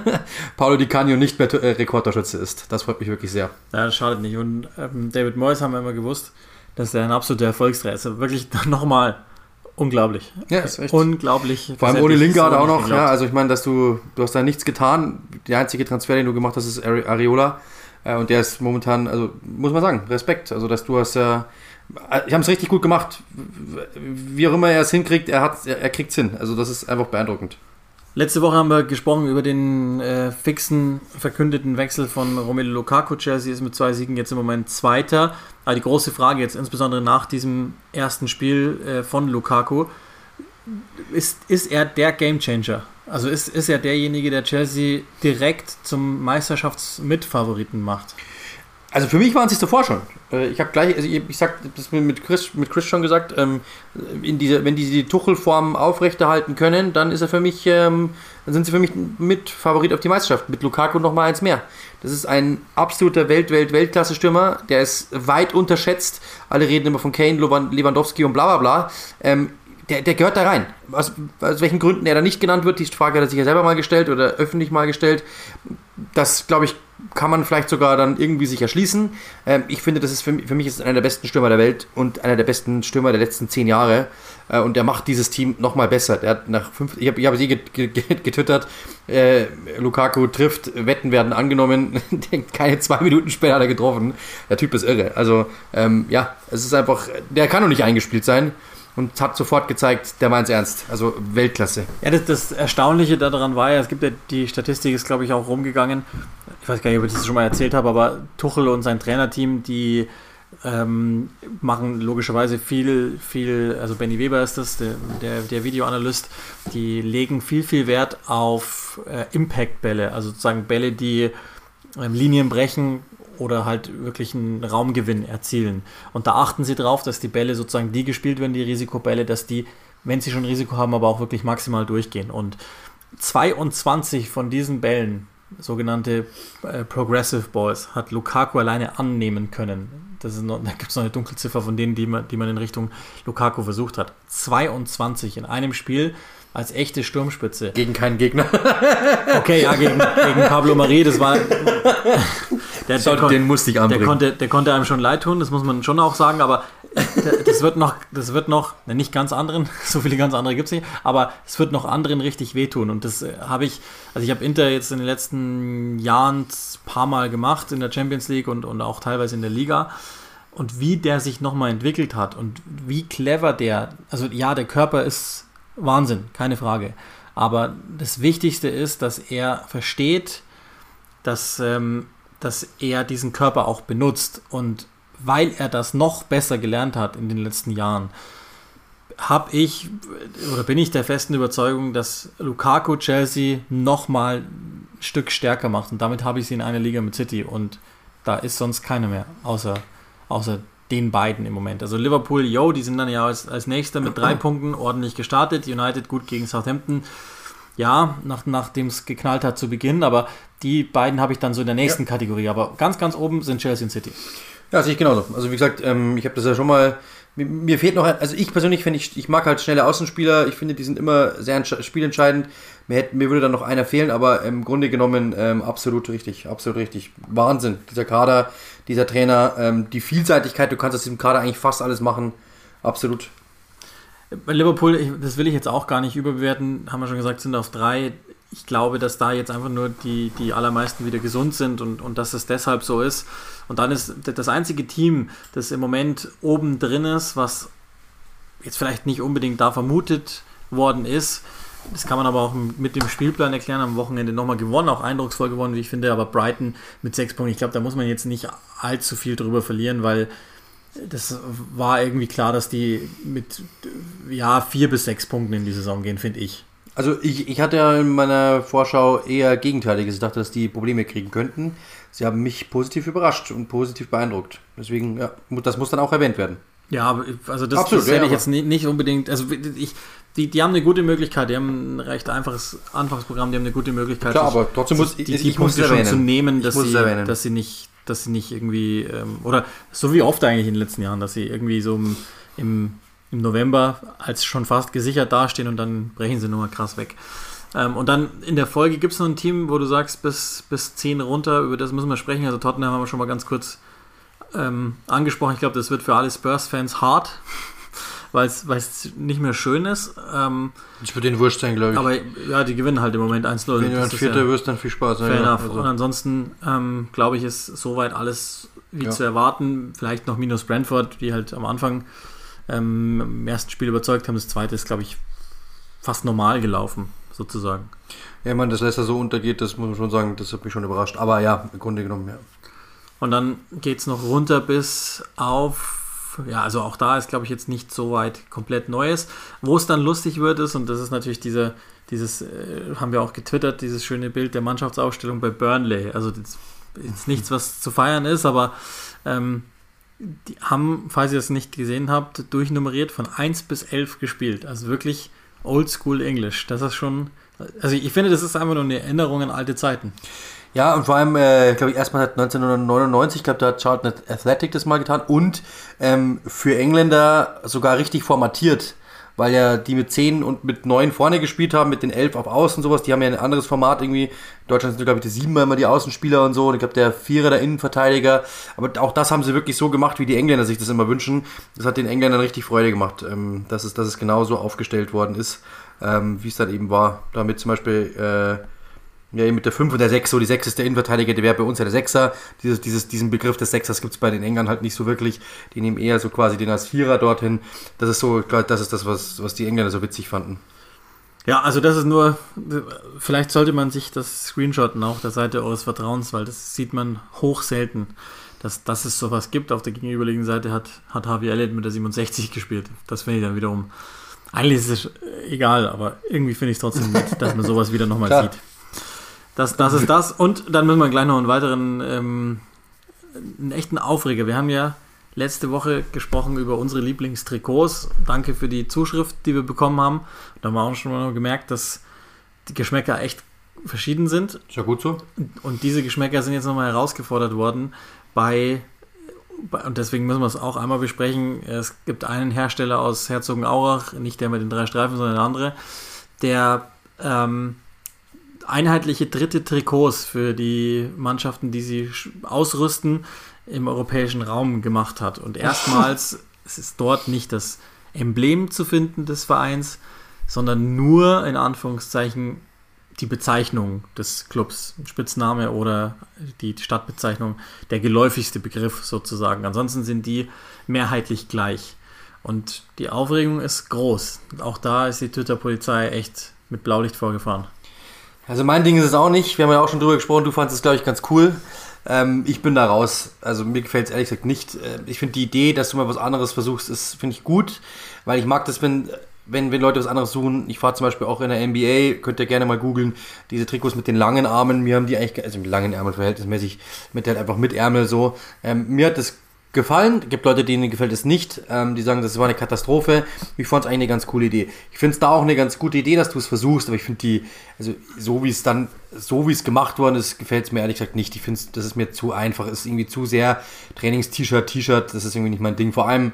[laughs] Paulo Di Canio nicht mehr äh, Rekordtorschütze ist. Das freut mich wirklich sehr. Ja, das schadet nicht. Und ähm, David Moyes haben wir immer gewusst, dass er ein absoluter Erfolgsträger ist. Also wirklich [laughs] nochmal unglaublich. Ja, ist echt. Unglaublich. Vor allem ohne Lingard auch noch. Ja, also ich meine, dass du, du hast da nichts getan. Der einzige Transfer, den du gemacht hast, ist Areola. Äh, und der ist momentan, also muss man sagen, Respekt. Also dass du hast ja. Ich habe es richtig gut gemacht. Wie auch immer er es hinkriegt, er, hat, er, er kriegt es hin. Also das ist einfach beeindruckend. Letzte Woche haben wir gesprochen über den äh, fixen, verkündeten Wechsel von Romelu Lukaku. Chelsea ist mit zwei Siegen jetzt im Moment Zweiter. Aber die große Frage jetzt, insbesondere nach diesem ersten Spiel äh, von Lukaku, ist, ist er der Gamechanger? Also ist, ist er derjenige, der Chelsea direkt zum Meisterschaftsmitfavoriten macht? Also für mich waren sie es davor schon. Äh, ich habe gleich, also ich, ich sag das mit Chris, mit Chris schon gesagt, ähm, in diese, wenn die die Tuchelform aufrechterhalten können, dann ist er für mich, ähm, dann sind sie für mich mit Favorit auf die Meisterschaft. Mit Lukaku noch mal eins mehr. Das ist ein absoluter Welt, Welt, Weltklasse-Stürmer, der ist weit unterschätzt. Alle reden immer von Kane, Lewandowski und bla bla bla. Ähm, der, der gehört da rein. Aus, aus welchen Gründen er da nicht genannt wird, die Frage hat er sich ja selber mal gestellt oder öffentlich mal gestellt. Das, glaube ich, kann man vielleicht sogar dann irgendwie sich erschließen. Ähm, ich finde, das ist für, für, mich ist einer der besten Stürmer der Welt und einer der besten Stürmer der letzten zehn Jahre. Äh, und der macht dieses Team nochmal besser. Der hat nach fünf, ich habe ich hab sie getwittert, äh, Lukaku trifft, Wetten werden angenommen. [laughs] Keine zwei Minuten später hat er getroffen. Der Typ ist irre. Also, ähm, ja, es ist einfach, der kann noch nicht eingespielt sein und hat sofort gezeigt, der meint es ernst. Also Weltklasse. Ja, das, das, Erstaunliche daran war ja, es gibt ja die Statistik, ist glaube ich auch rumgegangen. Ich weiß gar nicht, ob ich das schon mal erzählt habe, aber Tuchel und sein Trainerteam, die ähm, machen logischerweise viel, viel, also Benny Weber ist das, der, der, der Videoanalyst, die legen viel, viel Wert auf äh, Impact-Bälle, also sozusagen Bälle, die ähm, Linien brechen, oder halt wirklich einen Raumgewinn erzielen. Und da achten sie darauf, dass die Bälle sozusagen die gespielt werden, die Risikobälle, dass die, wenn sie schon Risiko haben, aber auch wirklich maximal durchgehen. Und 22 von diesen Bällen, sogenannte äh, Progressive Balls, hat Lukaku alleine annehmen können. Das ist noch, da gibt es noch eine Dunkelziffer von denen, die man, die man in Richtung Lukaku versucht hat. 22 in einem Spiel als echte Sturmspitze. Gegen keinen Gegner. [laughs] okay, ja, gegen, gegen Pablo Marie, das war. [laughs] Der, der, den musste ich anbringen. Der konnte, der konnte einem schon leid tun, das muss man schon auch sagen, aber das wird noch, das wird noch, nicht ganz anderen, [laughs] so viele ganz andere gibt es nicht, aber es wird noch anderen richtig wehtun. Und das äh, habe ich, also ich habe Inter jetzt in den letzten Jahren ein paar Mal gemacht in der Champions League und, und auch teilweise in der Liga. Und wie der sich nochmal entwickelt hat und wie clever der, also ja, der Körper ist Wahnsinn, keine Frage. Aber das Wichtigste ist, dass er versteht, dass ähm, dass er diesen Körper auch benutzt. Und weil er das noch besser gelernt hat in den letzten Jahren, habe ich oder bin ich der festen Überzeugung, dass Lukaku Chelsea nochmal ein Stück stärker macht. Und damit habe ich sie in einer Liga mit City. Und da ist sonst keiner mehr, außer, außer den beiden im Moment. Also Liverpool, yo, die sind dann ja als, als nächster mit drei [clears throat] Punkten ordentlich gestartet. United gut gegen Southampton ja, nach, nachdem es geknallt hat zu Beginn, aber die beiden habe ich dann so in der nächsten ja. Kategorie. Aber ganz, ganz oben sind Chelsea und City. Ja, sehe ich genauso. Also wie gesagt, ähm, ich habe das ja schon mal. Mir, fehlt noch, also ich persönlich finde ich, ich mag halt schnelle Außenspieler. Ich finde, die sind immer sehr spielentscheidend. Mir, hätte, mir würde dann noch einer fehlen, aber im Grunde genommen ähm, absolut richtig, absolut richtig. Wahnsinn. Dieser Kader, dieser Trainer, ähm, die Vielseitigkeit, du kannst aus diesem Kader eigentlich fast alles machen. Absolut. Bei Liverpool, ich, das will ich jetzt auch gar nicht überbewerten, haben wir schon gesagt, sind auf drei. Ich glaube, dass da jetzt einfach nur die, die allermeisten wieder gesund sind und, und dass es deshalb so ist. Und dann ist das einzige Team, das im Moment oben drin ist, was jetzt vielleicht nicht unbedingt da vermutet worden ist, das kann man aber auch mit dem Spielplan erklären. Am Wochenende nochmal gewonnen, auch eindrucksvoll gewonnen, wie ich finde. Aber Brighton mit sechs Punkten, ich glaube, da muss man jetzt nicht allzu viel drüber verlieren, weil das war irgendwie klar, dass die mit ja, vier bis sechs Punkten in die Saison gehen, finde ich. Also ich, ich hatte ja in meiner Vorschau eher Gegenteiliges. Ich dachte, dass die Probleme kriegen könnten. Sie haben mich positiv überrascht und positiv beeindruckt. Deswegen, ja, das muss dann auch erwähnt werden. Ja, also das, Absolut, das werde ja, ich jetzt nicht, nicht unbedingt. Also ich, die, die haben eine gute Möglichkeit, die haben ein recht einfaches Anfangsprogramm, die haben eine gute Möglichkeit, Klar, aber trotzdem muss die, die, die Punkte schon zu nehmen, dass sie, dass sie nicht, dass sie nicht irgendwie, ähm, oder so wie oft eigentlich in den letzten Jahren, dass sie irgendwie so im, im, im November als schon fast gesichert dastehen und dann brechen sie nur mal krass weg. Ähm, und dann in der Folge gibt es noch ein Team, wo du sagst, bis, bis 10 runter, über das müssen wir sprechen. Also Tottenham haben wir schon mal ganz kurz ähm, angesprochen. Ich glaube, das wird für alle Spurs-Fans hart, [laughs] weil es nicht mehr schön ist. Ähm, das wird den wurscht sein, glaube ich. Aber ja, die gewinnen halt im Moment 1-0. Wenn du ein Vierter ja wirst, dann viel Spaß. Fair ja, also. Und ansonsten, ähm, glaube ich, ist soweit alles wie ja. zu erwarten. Vielleicht noch minus Brentford, die halt am Anfang ähm, im ersten Spiel überzeugt haben. Das zweite ist, glaube ich, fast normal gelaufen, sozusagen. Ja, ich meine, dass Leicester so untergeht, das muss man schon sagen, das hat mich schon überrascht. Aber ja, im Grunde genommen, ja. Und dann geht es noch runter bis auf ja, also auch da ist, glaube ich, jetzt nicht so weit komplett Neues. Wo es dann lustig wird, ist, und das ist natürlich diese, dieses, äh, haben wir auch getwittert, dieses schöne Bild der Mannschaftsausstellung bei Burnley. Also das ist nichts, was zu feiern ist, aber ähm, die haben, falls ihr es nicht gesehen habt, durchnummeriert von 1 bis 11 gespielt. Also wirklich Oldschool Englisch. Das ist schon, also ich finde, das ist einfach nur eine Erinnerung an alte Zeiten. Ja, und vor allem, äh, glaube ich, erstmal hat 1999, ich glaube, da hat Charlton Athletic das mal getan und ähm, für Engländer sogar richtig formatiert, weil ja die mit 10 und mit 9 vorne gespielt haben, mit den 11 auf Außen und sowas, die haben ja ein anderes Format irgendwie. In Deutschland sind, glaube ich, die 7 immer die Außenspieler und so und ich glaube, der Vierer der Innenverteidiger. Aber auch das haben sie wirklich so gemacht, wie die Engländer sich das immer wünschen. Das hat den Engländern richtig Freude gemacht, ähm, dass, es, dass es genauso aufgestellt worden ist, ähm, wie es dann eben war. Damit zum Beispiel... Äh, ja, mit der 5 und der 6, so die 6 ist der Innenverteidiger, der wäre bei uns ja der 6er. Dieses, dieses, diesen Begriff des Sechsers gibt es bei den Engländern halt nicht so wirklich. Die nehmen eher so quasi den als Vierer dorthin. Das ist so, das ist das, was, was die Engländer so witzig fanden. Ja, also das ist nur, vielleicht sollte man sich das screenshotten auf der Seite eures Vertrauens, weil das sieht man hoch selten, dass, dass es sowas gibt. Auf der gegenüberliegenden Seite hat, hat Harvey Elliott mit der 67 gespielt. Das finde ich dann wiederum, eigentlich ist es egal, aber irgendwie finde ich es trotzdem nett, dass man sowas wieder nochmal sieht. Das, das ist das. Und dann müssen wir gleich noch einen weiteren, ähm, einen echten Aufreger. Wir haben ja letzte Woche gesprochen über unsere Lieblingstrikots. Danke für die Zuschrift, die wir bekommen haben. Da haben wir auch schon mal gemerkt, dass die Geschmäcker echt verschieden sind. Ist ja gut so. Und diese Geschmäcker sind jetzt nochmal herausgefordert worden bei, bei, und deswegen müssen wir es auch einmal besprechen. Es gibt einen Hersteller aus Herzogenaurach, nicht der mit den drei Streifen, sondern der andere, der ähm, einheitliche dritte Trikots für die Mannschaften, die sie ausrüsten, im europäischen Raum gemacht hat. Und erstmals [laughs] es ist dort nicht das Emblem zu finden des Vereins, sondern nur in Anführungszeichen die Bezeichnung des Clubs, Spitzname oder die Stadtbezeichnung, der geläufigste Begriff sozusagen. Ansonsten sind die mehrheitlich gleich. Und die Aufregung ist groß. Auch da ist die Twitter-Polizei echt mit Blaulicht vorgefahren. Also mein Ding ist es auch nicht. Wir haben ja auch schon drüber gesprochen. Du fandest es, glaube ich, ganz cool. Ähm, ich bin da raus. Also mir gefällt es ehrlich gesagt nicht. Äh, ich finde die Idee, dass du mal was anderes versuchst, ist finde ich gut, weil ich mag das, wenn wenn, wenn Leute was anderes suchen, ich fahre zum Beispiel auch in der NBA, könnt ihr gerne mal googeln, diese Trikots mit den langen Armen, mir haben die eigentlich, also mit langen Ärmeln verhältnismäßig, mit halt einfach mit Ärmel so. Ähm, mir hat das gefallen. Es gibt Leute, denen gefällt es nicht. Ähm, die sagen, das war eine Katastrophe. Ich fand es eigentlich eine ganz coole Idee. Ich finde es da auch eine ganz gute Idee, dass du es versuchst, aber ich finde die, also so wie es dann, so wie es gemacht worden ist, gefällt es mir ehrlich gesagt nicht. Ich finde, das ist mir zu einfach. Es ist irgendwie zu sehr Trainings-T-Shirt, T-Shirt. Das ist irgendwie nicht mein Ding. Vor allem,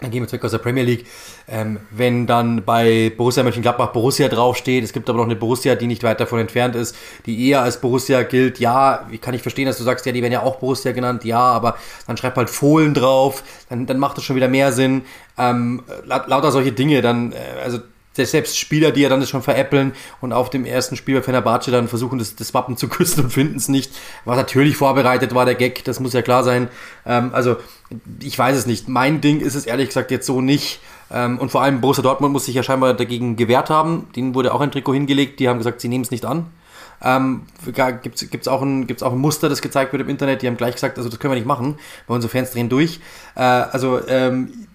dann gehen wir zurück aus der Premier League. Ähm, wenn dann bei Borussia Mönchengladbach Borussia draufsteht, es gibt aber noch eine Borussia, die nicht weit davon entfernt ist, die eher als Borussia gilt, ja, kann ich verstehen, dass du sagst, ja, die werden ja auch Borussia genannt, ja, aber dann schreib halt Fohlen drauf, dann, dann macht das schon wieder mehr Sinn. Ähm, lauter solche Dinge, dann, äh, also selbst Spieler, die ja dann das schon veräppeln und auf dem ersten Spiel bei Fenerbahce dann versuchen, das, das Wappen zu [laughs] küssen und finden es nicht. Was natürlich vorbereitet war, der Gag, das muss ja klar sein. Ähm, also, ich weiß es nicht. Mein Ding ist es ehrlich gesagt jetzt so nicht. Ähm, und vor allem Borussia Dortmund muss sich ja scheinbar dagegen gewehrt haben. Denen wurde auch ein Trikot hingelegt. Die haben gesagt, sie nehmen es nicht an. Ähm, Gibt es auch, ein, auch ein Muster, das gezeigt wird im Internet. Die haben gleich gesagt, also das können wir nicht machen, weil unsere Fans drehen durch. Äh, also ähm,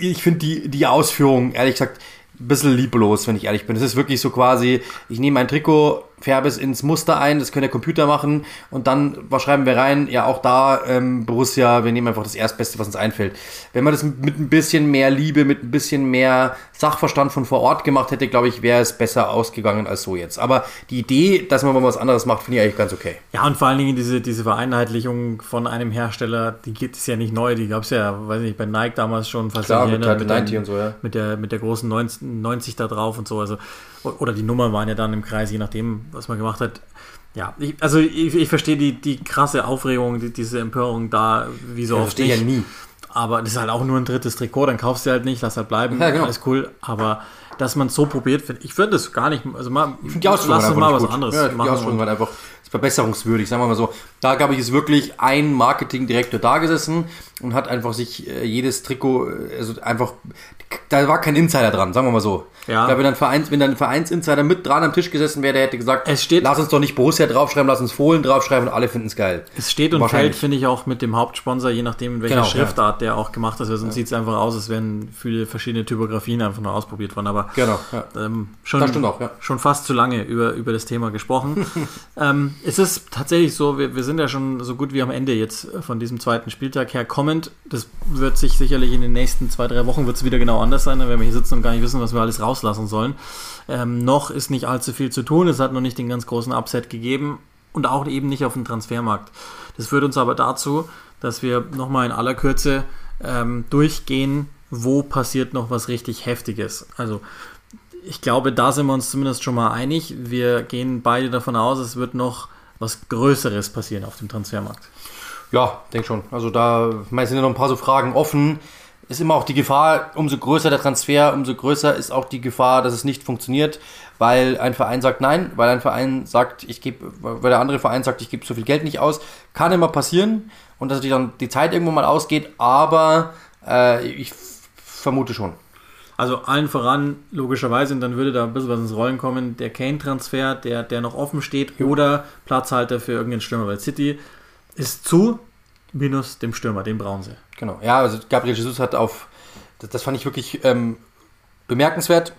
ich finde die, die Ausführung, ehrlich gesagt, bisschen lieblos, wenn ich ehrlich bin. Es ist wirklich so quasi, ich nehme ein Trikot, färbe es ins Muster ein, das können der Computer machen und dann, was schreiben wir rein? Ja, auch da ähm, Borussia, wir nehmen einfach das Erstbeste, was uns einfällt. Wenn man das mit ein bisschen mehr Liebe, mit ein bisschen mehr Sachverstand von vor Ort gemacht hätte, glaube ich, wäre es besser ausgegangen als so jetzt. Aber die Idee, dass man mal was anderes macht, finde ich eigentlich ganz okay. Ja, und vor allen Dingen diese, diese Vereinheitlichung von einem Hersteller, die gibt es ja nicht neu, die gab es ja, weiß nicht, bei Nike damals schon, fast Klar, mit, erinnert, mit, dem, und so, ja. mit, der, mit der großen 90, 90 da drauf und so. Also, oder die Nummern waren ja dann im Kreis, je nachdem, was man gemacht hat. Ja, ich, also ich, ich verstehe die, die krasse Aufregung, die, diese Empörung da, wie so ja, oft. Verstehe ja nie. Aber das ist halt auch nur ein drittes Trikot, dann kaufst du halt nicht, lass halt bleiben, ja, genau. alles cool. Aber dass man es so probiert, ich finde das gar nicht, also mal, ich finde die Ausführung lass mal was gut. anderes ja, machen. Die Ausführung war einfach verbesserungswürdig, sagen wir mal so. Da, glaube ich, ist wirklich ein Marketingdirektor da gesessen und hat einfach sich äh, jedes Trikot, äh, also einfach, da war kein Insider dran, sagen wir mal so. Ja. Da, wenn dann Vereins, wenn dann ein Vereinsinsider mit dran am Tisch gesessen wäre, der hätte gesagt, es steht, lass uns doch nicht Borussia draufschreiben, lass uns Fohlen draufschreiben und alle finden es geil. Es steht und fällt, finde ich, auch mit dem Hauptsponsor, je nachdem, in welcher genau, Schriftart ja. der auch gemacht ist. Sonst ja. sieht es einfach aus, als wären viele verschiedene Typografien einfach nur ausprobiert worden. Aber genau, ja. ähm, schon, auch, schon fast zu lange über, über das Thema gesprochen. [laughs] ähm, es ist tatsächlich so, wir, wir sind ja schon so gut wie am Ende jetzt von diesem zweiten Spieltag her kommend. Das wird sich sicherlich in den nächsten zwei, drei Wochen wird es wieder genau anders sein, wenn wir hier sitzen und gar nicht wissen, was wir alles rauslassen sollen. Ähm, noch ist nicht allzu viel zu tun. Es hat noch nicht den ganz großen Upset gegeben und auch eben nicht auf dem Transfermarkt. Das führt uns aber dazu, dass wir nochmal in aller Kürze ähm, durchgehen, wo passiert noch was richtig Heftiges. Also ich glaube, da sind wir uns zumindest schon mal einig. Wir gehen beide davon aus, es wird noch was Größeres passieren auf dem Transfermarkt. Ja, denke schon. Also da sind ja noch ein paar so Fragen offen ist immer auch die Gefahr, umso größer der Transfer, umso größer ist auch die Gefahr, dass es nicht funktioniert, weil ein Verein sagt nein, weil ein Verein sagt, ich gebe, weil der andere Verein sagt, ich gebe so viel Geld nicht aus. Kann immer passieren und dass die dann die Zeit irgendwo mal ausgeht, aber äh, ich vermute schon. Also allen voran, logischerweise, und dann würde da ein bisschen was ins Rollen kommen, der Kane-Transfer, der, der noch offen steht, oder Platzhalter für irgendeinen Stürmer bei City, ist zu, minus dem Stürmer, den brauchen sie. Genau, ja, also Gabriel Jesus hat auf, das, das fand ich wirklich ähm, bemerkenswert,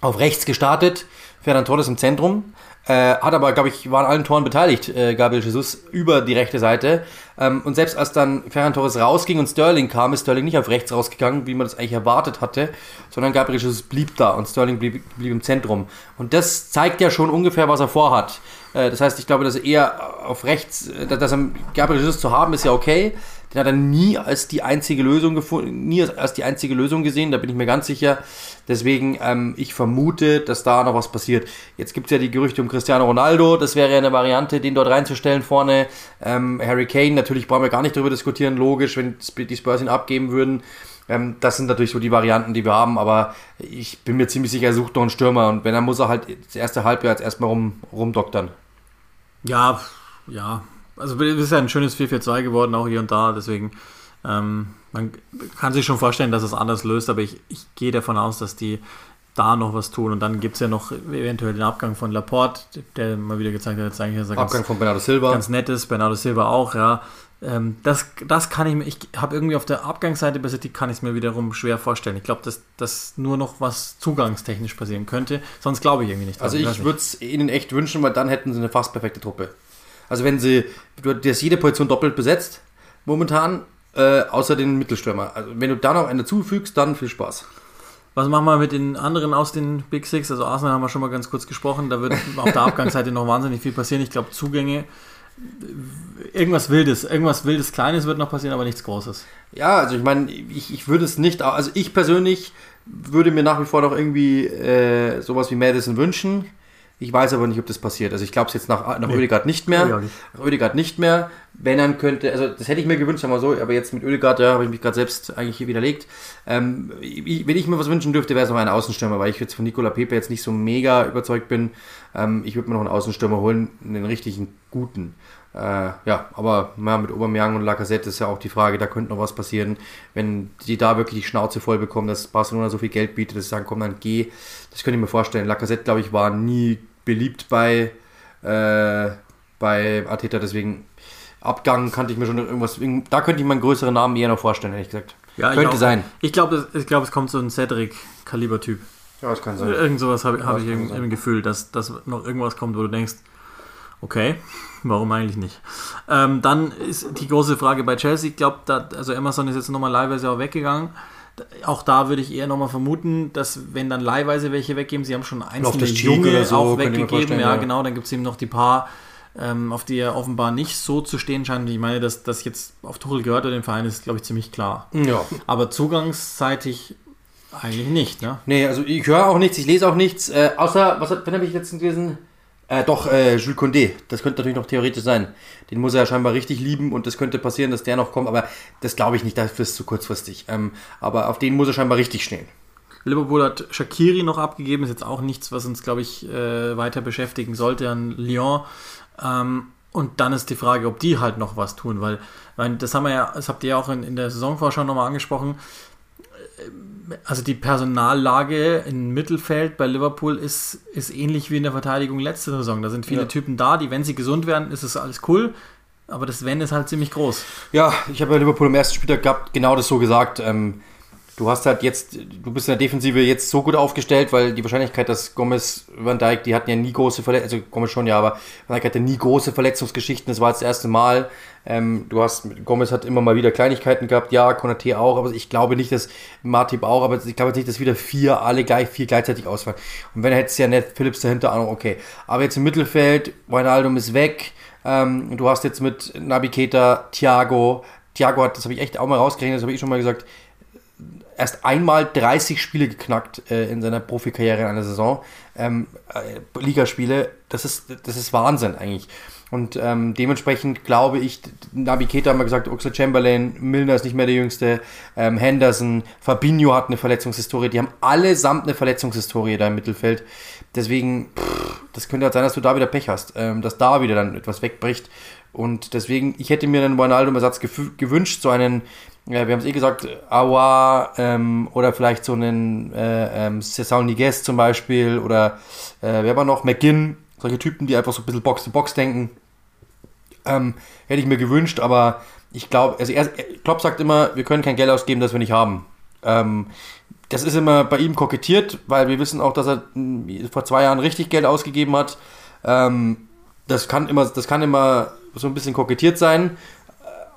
auf rechts gestartet, Ferran Torres im Zentrum, äh, hat aber, glaube ich, war an allen Toren beteiligt, äh, Gabriel Jesus, über die rechte Seite. Ähm, und selbst als dann Ferran Torres rausging und Sterling kam, ist Sterling nicht auf rechts rausgegangen, wie man das eigentlich erwartet hatte, sondern Gabriel Jesus blieb da und Sterling blieb, blieb im Zentrum. Und das zeigt ja schon ungefähr, was er vorhat. Äh, das heißt, ich glaube, dass er eher auf rechts, äh, dass er Gabriel Jesus zu haben, ist ja okay. Den hat er nie als die einzige Lösung gefunden, nie als die einzige Lösung gesehen, da bin ich mir ganz sicher. Deswegen, ähm, ich vermute, dass da noch was passiert. Jetzt gibt es ja die Gerüchte um Cristiano Ronaldo, das wäre ja eine Variante, den dort reinzustellen vorne. Ähm, Harry Kane, natürlich brauchen wir gar nicht darüber diskutieren, logisch, wenn die Spurs ihn abgeben würden. Ähm, das sind natürlich so die Varianten, die wir haben, aber ich bin mir ziemlich sicher, er sucht noch einen Stürmer und wenn er muss er halt das erste Halbjahr jetzt erstmal rum, rumdoktern. Ja, ja. Also es ist ja ein schönes 4-4-2 geworden, auch hier und da, deswegen ähm, man kann sich schon vorstellen, dass es anders löst, aber ich, ich gehe davon aus, dass die da noch was tun. Und dann gibt es ja noch eventuell den Abgang von Laporte, der mal wieder gezeigt hat, dass eigentlich dass Abgang ganz, von Bernardo Silva. Ganz nett ist, Bernardo Silva auch, ja. Ähm, das, das kann ich mir, ich habe irgendwie auf der Abgangsseite bei City kann ich es mir wiederum schwer vorstellen. Ich glaube, dass, dass nur noch was zugangstechnisch passieren könnte, sonst glaube ich irgendwie nicht. Also ich würde es ihnen echt wünschen, weil dann hätten sie eine fast perfekte Truppe. Also wenn sie, du hast jede Position doppelt besetzt, momentan, äh, außer den Mittelstürmer. Also wenn du da noch eine zufügst, dann viel Spaß. Was machen wir mit den anderen aus den Big Six? Also Arsenal haben wir schon mal ganz kurz gesprochen. Da wird auf der Abgangsseite noch wahnsinnig viel passieren. Ich glaube, Zugänge, irgendwas Wildes, irgendwas Wildes Kleines wird noch passieren, aber nichts Großes. Ja, also ich meine, ich, ich würde es nicht, also ich persönlich würde mir nach wie vor noch irgendwie äh, sowas wie Madison wünschen. Ich weiß aber nicht, ob das passiert. Also ich glaube es jetzt nach, nach nee. Ödegaard nicht mehr. Ja, nicht. Ödegaard nicht mehr. Wenn dann könnte, also das hätte ich mir gewünscht, sagen wir so, aber jetzt mit Ödegaard, ja, habe ich mich gerade selbst eigentlich hier widerlegt. Ähm, ich, wenn ich mir was wünschen dürfte, wäre es noch ein Außenstürmer, weil ich jetzt von Nicola Pepe jetzt nicht so mega überzeugt bin. Ähm, ich würde mir noch einen Außenstürmer holen, einen richtigen guten. Äh, ja, aber ja, mit Aubameyang und Lacazette ist ja auch die Frage, da könnte noch was passieren, wenn die da wirklich die Schnauze voll bekommen, dass Barcelona so viel Geld bietet, dass sie sagen, komm, dann geh. Das könnte ich mir vorstellen. Lacazette, glaube ich, war nie beliebt bei, äh, bei Arteta. Deswegen Abgang kannte ich mir schon irgendwas. Da könnte ich mir einen größeren Namen eher noch vorstellen, ehrlich gesagt. Ja, könnte ich sein. Ich glaube, ich glaub, es kommt so ein Cedric-Kaliber-Typ. Ja, das kann sein. Irgend sowas habe hab ich im, im Gefühl, dass, dass noch irgendwas kommt, wo du denkst, okay, warum eigentlich nicht? Ähm, dann ist die große Frage bei Chelsea, ich glaube, also Emerson ist jetzt nochmal leihweise auch weggegangen. Auch da würde ich eher nochmal vermuten, dass wenn dann leihweise welche weggeben, sie haben schon einzelne Junge so, auch weggegeben, ja, ja. genau, dann gibt es eben noch die paar, ähm, auf die er offenbar nicht so zu stehen scheint. Ich meine, dass das jetzt auf Tuchel gehört oder den Verein ist, glaube ich, ziemlich klar. Ja. Aber zugangsseitig eigentlich nicht, ne? Nee, also ich höre auch nichts, ich lese auch nichts. Äh, außer, was hat, wen habe ich letztens gelesen? Äh, doch, äh, Jules Condé. Das könnte natürlich noch theoretisch sein. Den muss er ja scheinbar richtig lieben und das könnte passieren, dass der noch kommt, aber das glaube ich nicht, dafür ist es zu kurzfristig. Ähm, aber auf den muss er scheinbar richtig stehen. Liverpool hat Shakiri noch abgegeben, ist jetzt auch nichts, was uns, glaube ich, äh, weiter beschäftigen sollte an Lyon. Ähm, und dann ist die Frage, ob die halt noch was tun, weil, weil das haben wir ja, das habt ihr ja auch in, in der Saisonvorschau nochmal angesprochen. Also die Personallage im Mittelfeld bei Liverpool ist, ist ähnlich wie in der Verteidigung letzte Saison. Da sind viele Ja. Typen da, die, wenn sie gesund werden, ist es alles cool. Aber das Wenn ist halt ziemlich groß. Ja, ich habe ja Liverpool im ersten Spieltag gehabt, genau das so gesagt. Ähm, du hast halt jetzt, du bist in der Defensive jetzt so gut aufgestellt, weil die Wahrscheinlichkeit, dass Gomez, Van Dijk, die hatten ja nie große Verletzungen, also Gomez schon ja, aber Van Dijk hatte nie große Verletzungsgeschichten, das war das erste Mal. Ähm, du hast, Gomez hat immer mal wieder Kleinigkeiten gehabt, ja, Konate auch, aber ich glaube nicht, dass Martip auch, aber ich glaube jetzt nicht, dass wieder vier, alle gleich, vier gleichzeitig ausfallen. Und wenn er hätte ja nicht Phillips dahinter, Ahnung, okay. Aber jetzt im Mittelfeld, Wijnaldum ist weg, ähm, du hast jetzt mit Nabi Thiago, Thiago hat, das habe ich echt auch mal rausgerechnet, das habe ich schon mal gesagt, erst einmal 30 Spiele geknackt äh, in seiner Profikarriere in einer Saison. Ähm, äh, Ligaspiele, das ist, das ist Wahnsinn eigentlich. Und ähm, dementsprechend glaube ich, Nabi Keita haben wir gesagt, Oxlade Chamberlain, Milner ist nicht mehr der Jüngste, ähm, Henderson, Fabinho hat eine Verletzungshistorie, die haben allesamt eine Verletzungshistorie da im Mittelfeld. Deswegen, pff, das könnte halt sein, dass du da wieder Pech hast, ähm, dass da wieder dann etwas wegbricht. Und deswegen, ich hätte mir einen Wijnaldum-Ersatz gewünscht, so einen, ja, wir haben es eh gesagt, Awa ähm, oder vielleicht so einen äh, ähm, Cesar Niguez zum Beispiel oder äh, wer war noch, McGinn, solche Typen, die einfach so ein bisschen Box-to-Box denken. Ähm, hätte ich mir gewünscht, aber ich glaube, also er, Klopp sagt immer, wir können kein Geld ausgeben, das wir nicht haben. Ähm, das ist immer bei ihm kokettiert, weil wir wissen auch, dass er mh, vor zwei Jahren richtig Geld ausgegeben hat. Ähm, das kann immer, das kann immer so ein bisschen kokettiert sein.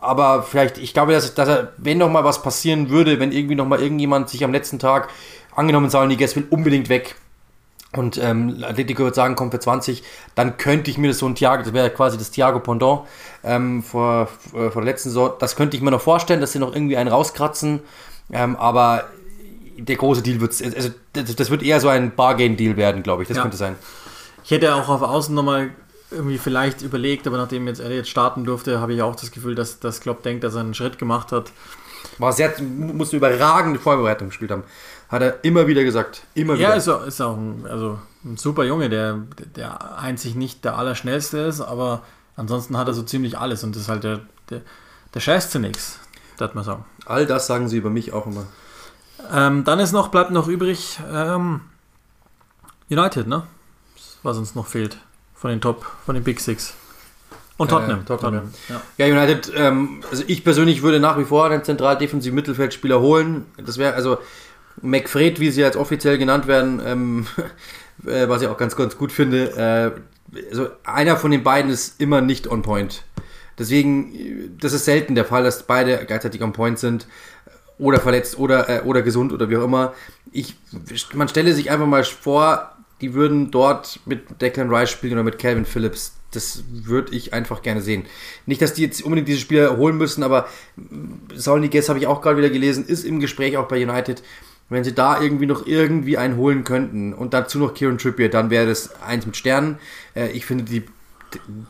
Aber vielleicht, ich glaube, dass, dass er, wenn noch mal was passieren würde, wenn irgendwie noch mal irgendjemand sich am letzten Tag angenommen Saul Niguez will unbedingt weg und ähm, Atletico würde sagen, kommt für 20, dann könnte ich mir das so ein Thiago, das wäre quasi das Thiago Pendant ähm, vor, vor der letzten Saison, das könnte ich mir noch vorstellen, dass sie noch irgendwie einen rauskratzen, ähm, aber der große Deal wird, also das, das wird eher so ein Bargain-Deal werden, glaube ich, das Ja. könnte sein. Ich hätte auch auf Außen nochmal irgendwie vielleicht überlegt, aber nachdem jetzt er jetzt starten durfte, habe ich auch das Gefühl, dass, dass Klopp denkt, dass er einen Schritt gemacht hat. War sehr, musste überragende Vorbereitung gespielt haben. Hat er immer wieder gesagt. Immer wieder. Ja, ist auch, ist auch ein, also ein super Junge, der, der einzig nicht der Allerschnellste ist, aber ansonsten hat er so ziemlich alles und das ist halt der, der, der scheiße nix, darf man sagen. All das sagen sie über mich auch immer. Ähm, dann ist noch, bleibt noch übrig ähm, United, ne? Was uns noch fehlt von den Top, von den Big Six. Und Äh, Tottenham. Tottenham, Ja. Ja, United, ähm, also ich persönlich würde nach wie vor einen zentral defensiven Mittelfeldspieler holen. Das wäre also McFred, wie sie jetzt offiziell genannt werden, ähm, [laughs] äh, was ich auch ganz, ganz gut finde. Äh, also einer von den beiden ist immer nicht on point. Deswegen, äh, das ist selten der Fall, dass beide gleichzeitig on point sind oder verletzt oder, äh, oder gesund oder wie auch immer. Ich, man stelle sich einfach mal vor, die würden dort mit Declan Rice spielen oder mit Calvin Phillips. Das würde ich einfach gerne sehen. Nicht, dass die jetzt unbedingt diese Spieler holen müssen, aber Saul Niguez habe ich auch gerade wieder gelesen, ist im Gespräch auch bei United. Wenn sie da irgendwie noch irgendwie einen holen könnten und dazu noch Kieran Trippier, dann wäre das eins mit Sternen. Äh, ich finde, die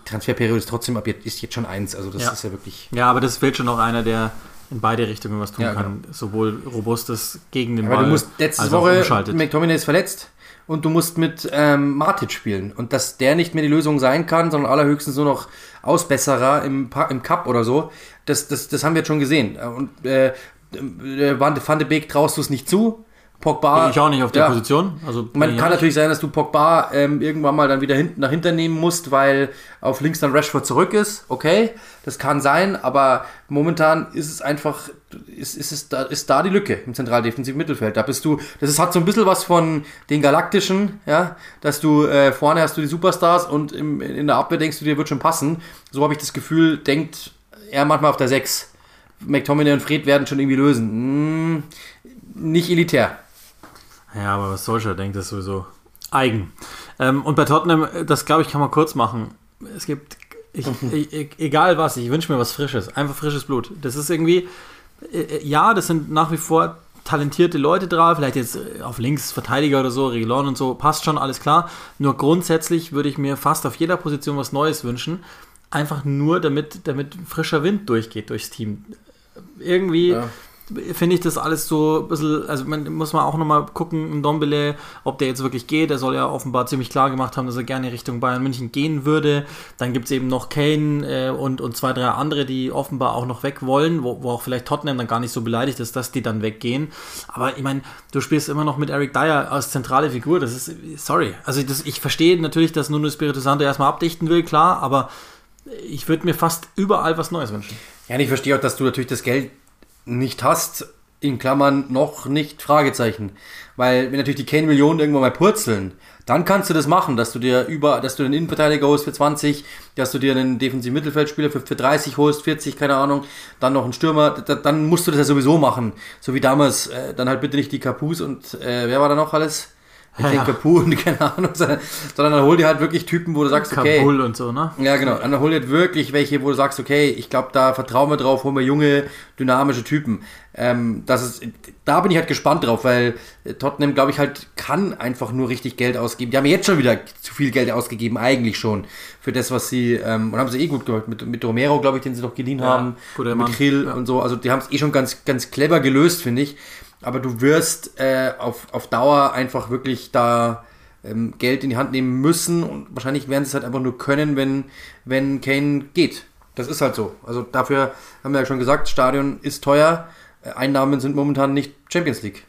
Transferperiode ist trotzdem ab jetzt, ist jetzt schon eins. Also das Ja. ist ja wirklich. ja, aber das fehlt schon noch einer, der in beide Richtungen was tun Ja, kann. Sowohl robustes gegen den Aber Ball du musst letzte Woche. McTominay ist verletzt und du musst mit ähm, Matic spielen. Und dass der nicht mehr die Lösung sein kann, sondern allerhöchstens nur noch Ausbesserer im, im Cup oder so, das, das, das haben wir jetzt schon gesehen. Und äh, äh, Van de Beek traust du es nicht zu. Pogba. Ich auch nicht auf der ja. Position. Also Man bin kann natürlich sein, dass du Pogba ähm, irgendwann mal dann wieder hinten nach hinten nehmen musst, weil auf links dann Rashford zurück ist. Okay, das kann sein, aber momentan ist es einfach, ist, ist, es da, ist da die Lücke im zentraldefensiven Mittelfeld. Da bist du, das ist, hat so ein bisschen was von den Galaktischen, ja, dass du äh, vorne hast du die Superstars und im, in der Abwehr denkst du dir, wird schon passen. So habe ich das Gefühl, denkt er manchmal auf der 6. McTominay und Fred werden schon irgendwie lösen. Hm, nicht elitär. Ja, aber was Solskjaer denkt, ist sowieso eigen. Ähm, und bei Tottenham, das glaube ich, kann man kurz machen. Es gibt, ich, [laughs] e- egal was, ich wünsche mir was Frisches, einfach frisches Blut. Das ist irgendwie, äh, ja, das sind nach wie vor talentierte Leute drauf, vielleicht jetzt äh, auf links Verteidiger oder so, Regelon und so, passt schon, alles klar. Nur grundsätzlich würde ich mir fast auf jeder Position was Neues wünschen. Einfach nur, damit, damit frischer Wind durchgeht durchs Team. Irgendwie Ja. Finde ich das alles so ein bisschen, also man muss man auch nochmal gucken, Dombele, ob der jetzt wirklich geht. Er soll ja offenbar ziemlich klar gemacht haben, dass er gerne Richtung Bayern München gehen würde. Dann gibt es eben noch Kane äh, und, und zwei, drei andere, die offenbar auch noch weg wollen, wo, wo auch vielleicht Tottenham dann gar nicht so beleidigt ist, dass die dann weggehen. Aber ich meine, du spielst immer noch mit Eric Dyer als zentrale Figur. Das ist, sorry. Also das, ich verstehe natürlich, dass Nuno Spirito Santo erstmal abdichten will, klar, aber ich würde mir fast überall was Neues wünschen. Ja, und ich verstehe auch, dass du natürlich das Geld nicht hast, in Klammern noch nicht Fragezeichen. Weil wenn natürlich die Kane-Millionen irgendwann mal purzeln, dann kannst du das machen, dass du dir über, dass du einen Innenverteidiger holst für 20, dass du dir einen defensiven Mittelfeldspieler für, für 30 holst, 40, keine Ahnung, dann noch einen Stürmer, da, dann musst du das ja sowieso machen. So wie damals, äh, dann halt bitte nicht die Capus und äh, wer war da noch alles? Ich Ja, denke ja. Capu und keine Ahnung, sondern, sondern dann hol dir halt wirklich Typen, wo du sagst, okay, Kabul und so, ne? ja, genau. Dann hol jetzt wirklich welche, wo du sagst, okay, ich glaube, da vertrauen wir drauf, holen wir junge, dynamische Typen. Ähm, das ist, da bin ich halt gespannt drauf, weil Tottenham, glaube ich, halt kann einfach nur richtig Geld ausgeben. Die haben jetzt schon wieder zu viel Geld ausgegeben, eigentlich schon, für das, was sie, ähm, und haben sie eh gut gemacht. Mit, mit Romero, glaube ich, den sie noch geliehen Ja, haben, mit Mann. Hill Ja. und so. Also die haben es eh schon ganz, ganz clever gelöst, finde ich. Aber du wirst äh, auf, auf Dauer einfach wirklich da ähm, Geld in die Hand nehmen müssen und wahrscheinlich werden sie es halt einfach nur können, wenn, wenn Kane geht. Das ist halt so. Also dafür haben wir ja schon gesagt, Stadion ist teuer, äh, Einnahmen sind momentan nicht Champions League.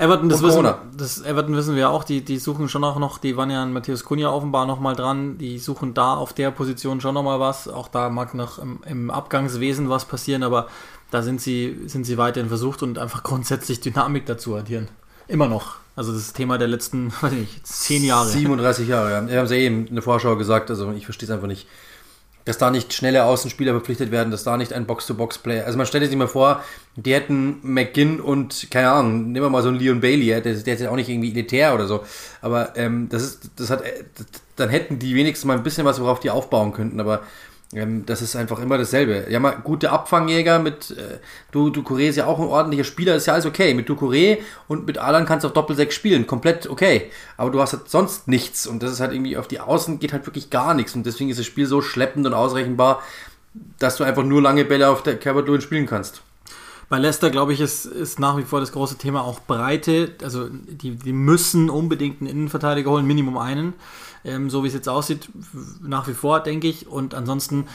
Everton, das wissen, das Everton wissen wir auch, die, die suchen schon auch noch, die waren ja an Matthias Kunja offenbar nochmal dran, die suchen da auf der Position schon nochmal was. Auch da mag noch im, im Abgangswesen was passieren, aber da sind sie, sind sie weiterhin versucht und einfach [laughs] grundsätzlich Dynamik dazu addieren. Immer noch. Also das Thema der letzten, [laughs] weiß ich nicht, zehn Jahre. 37 Jahre, ja. Wir haben es ja eben in der Vorschau gesagt, also ich verstehe es einfach nicht. Dass da nicht schnelle Außenspieler verpflichtet werden, dass da nicht ein Box-to-Box-Player. Also man stellt sich mal vor, die hätten McGinn und, keine Ahnung, nehmen wir mal so einen Leon Bailey, der, der ist ja auch nicht irgendwie elitär oder so. Aber ähm, das ist, das hat, äh, dann hätten die wenigstens mal ein bisschen was, worauf die aufbauen könnten. Aber das ist einfach immer dasselbe. Ja, mal gute Abfangjäger mit äh, du, Ducouré ist ja auch ein ordentlicher Spieler, ist ja alles okay. Mit Ducouré und mit Alan kannst du auf Doppelsechs spielen, komplett okay. Aber du hast halt sonst nichts und das ist halt irgendwie auf die Außen geht halt wirklich gar nichts und deswegen ist das Spiel so schleppend und ausrechenbar, dass du einfach nur lange Bälle auf der Calvert-Lewin spielen kannst. Bei Leicester, glaube ich, ist, ist nach wie vor das große Thema auch Breite. Also die, die müssen unbedingt einen Innenverteidiger holen, Minimum einen. Ähm, so wie es jetzt aussieht, nach wie vor, denke ich. Und ansonsten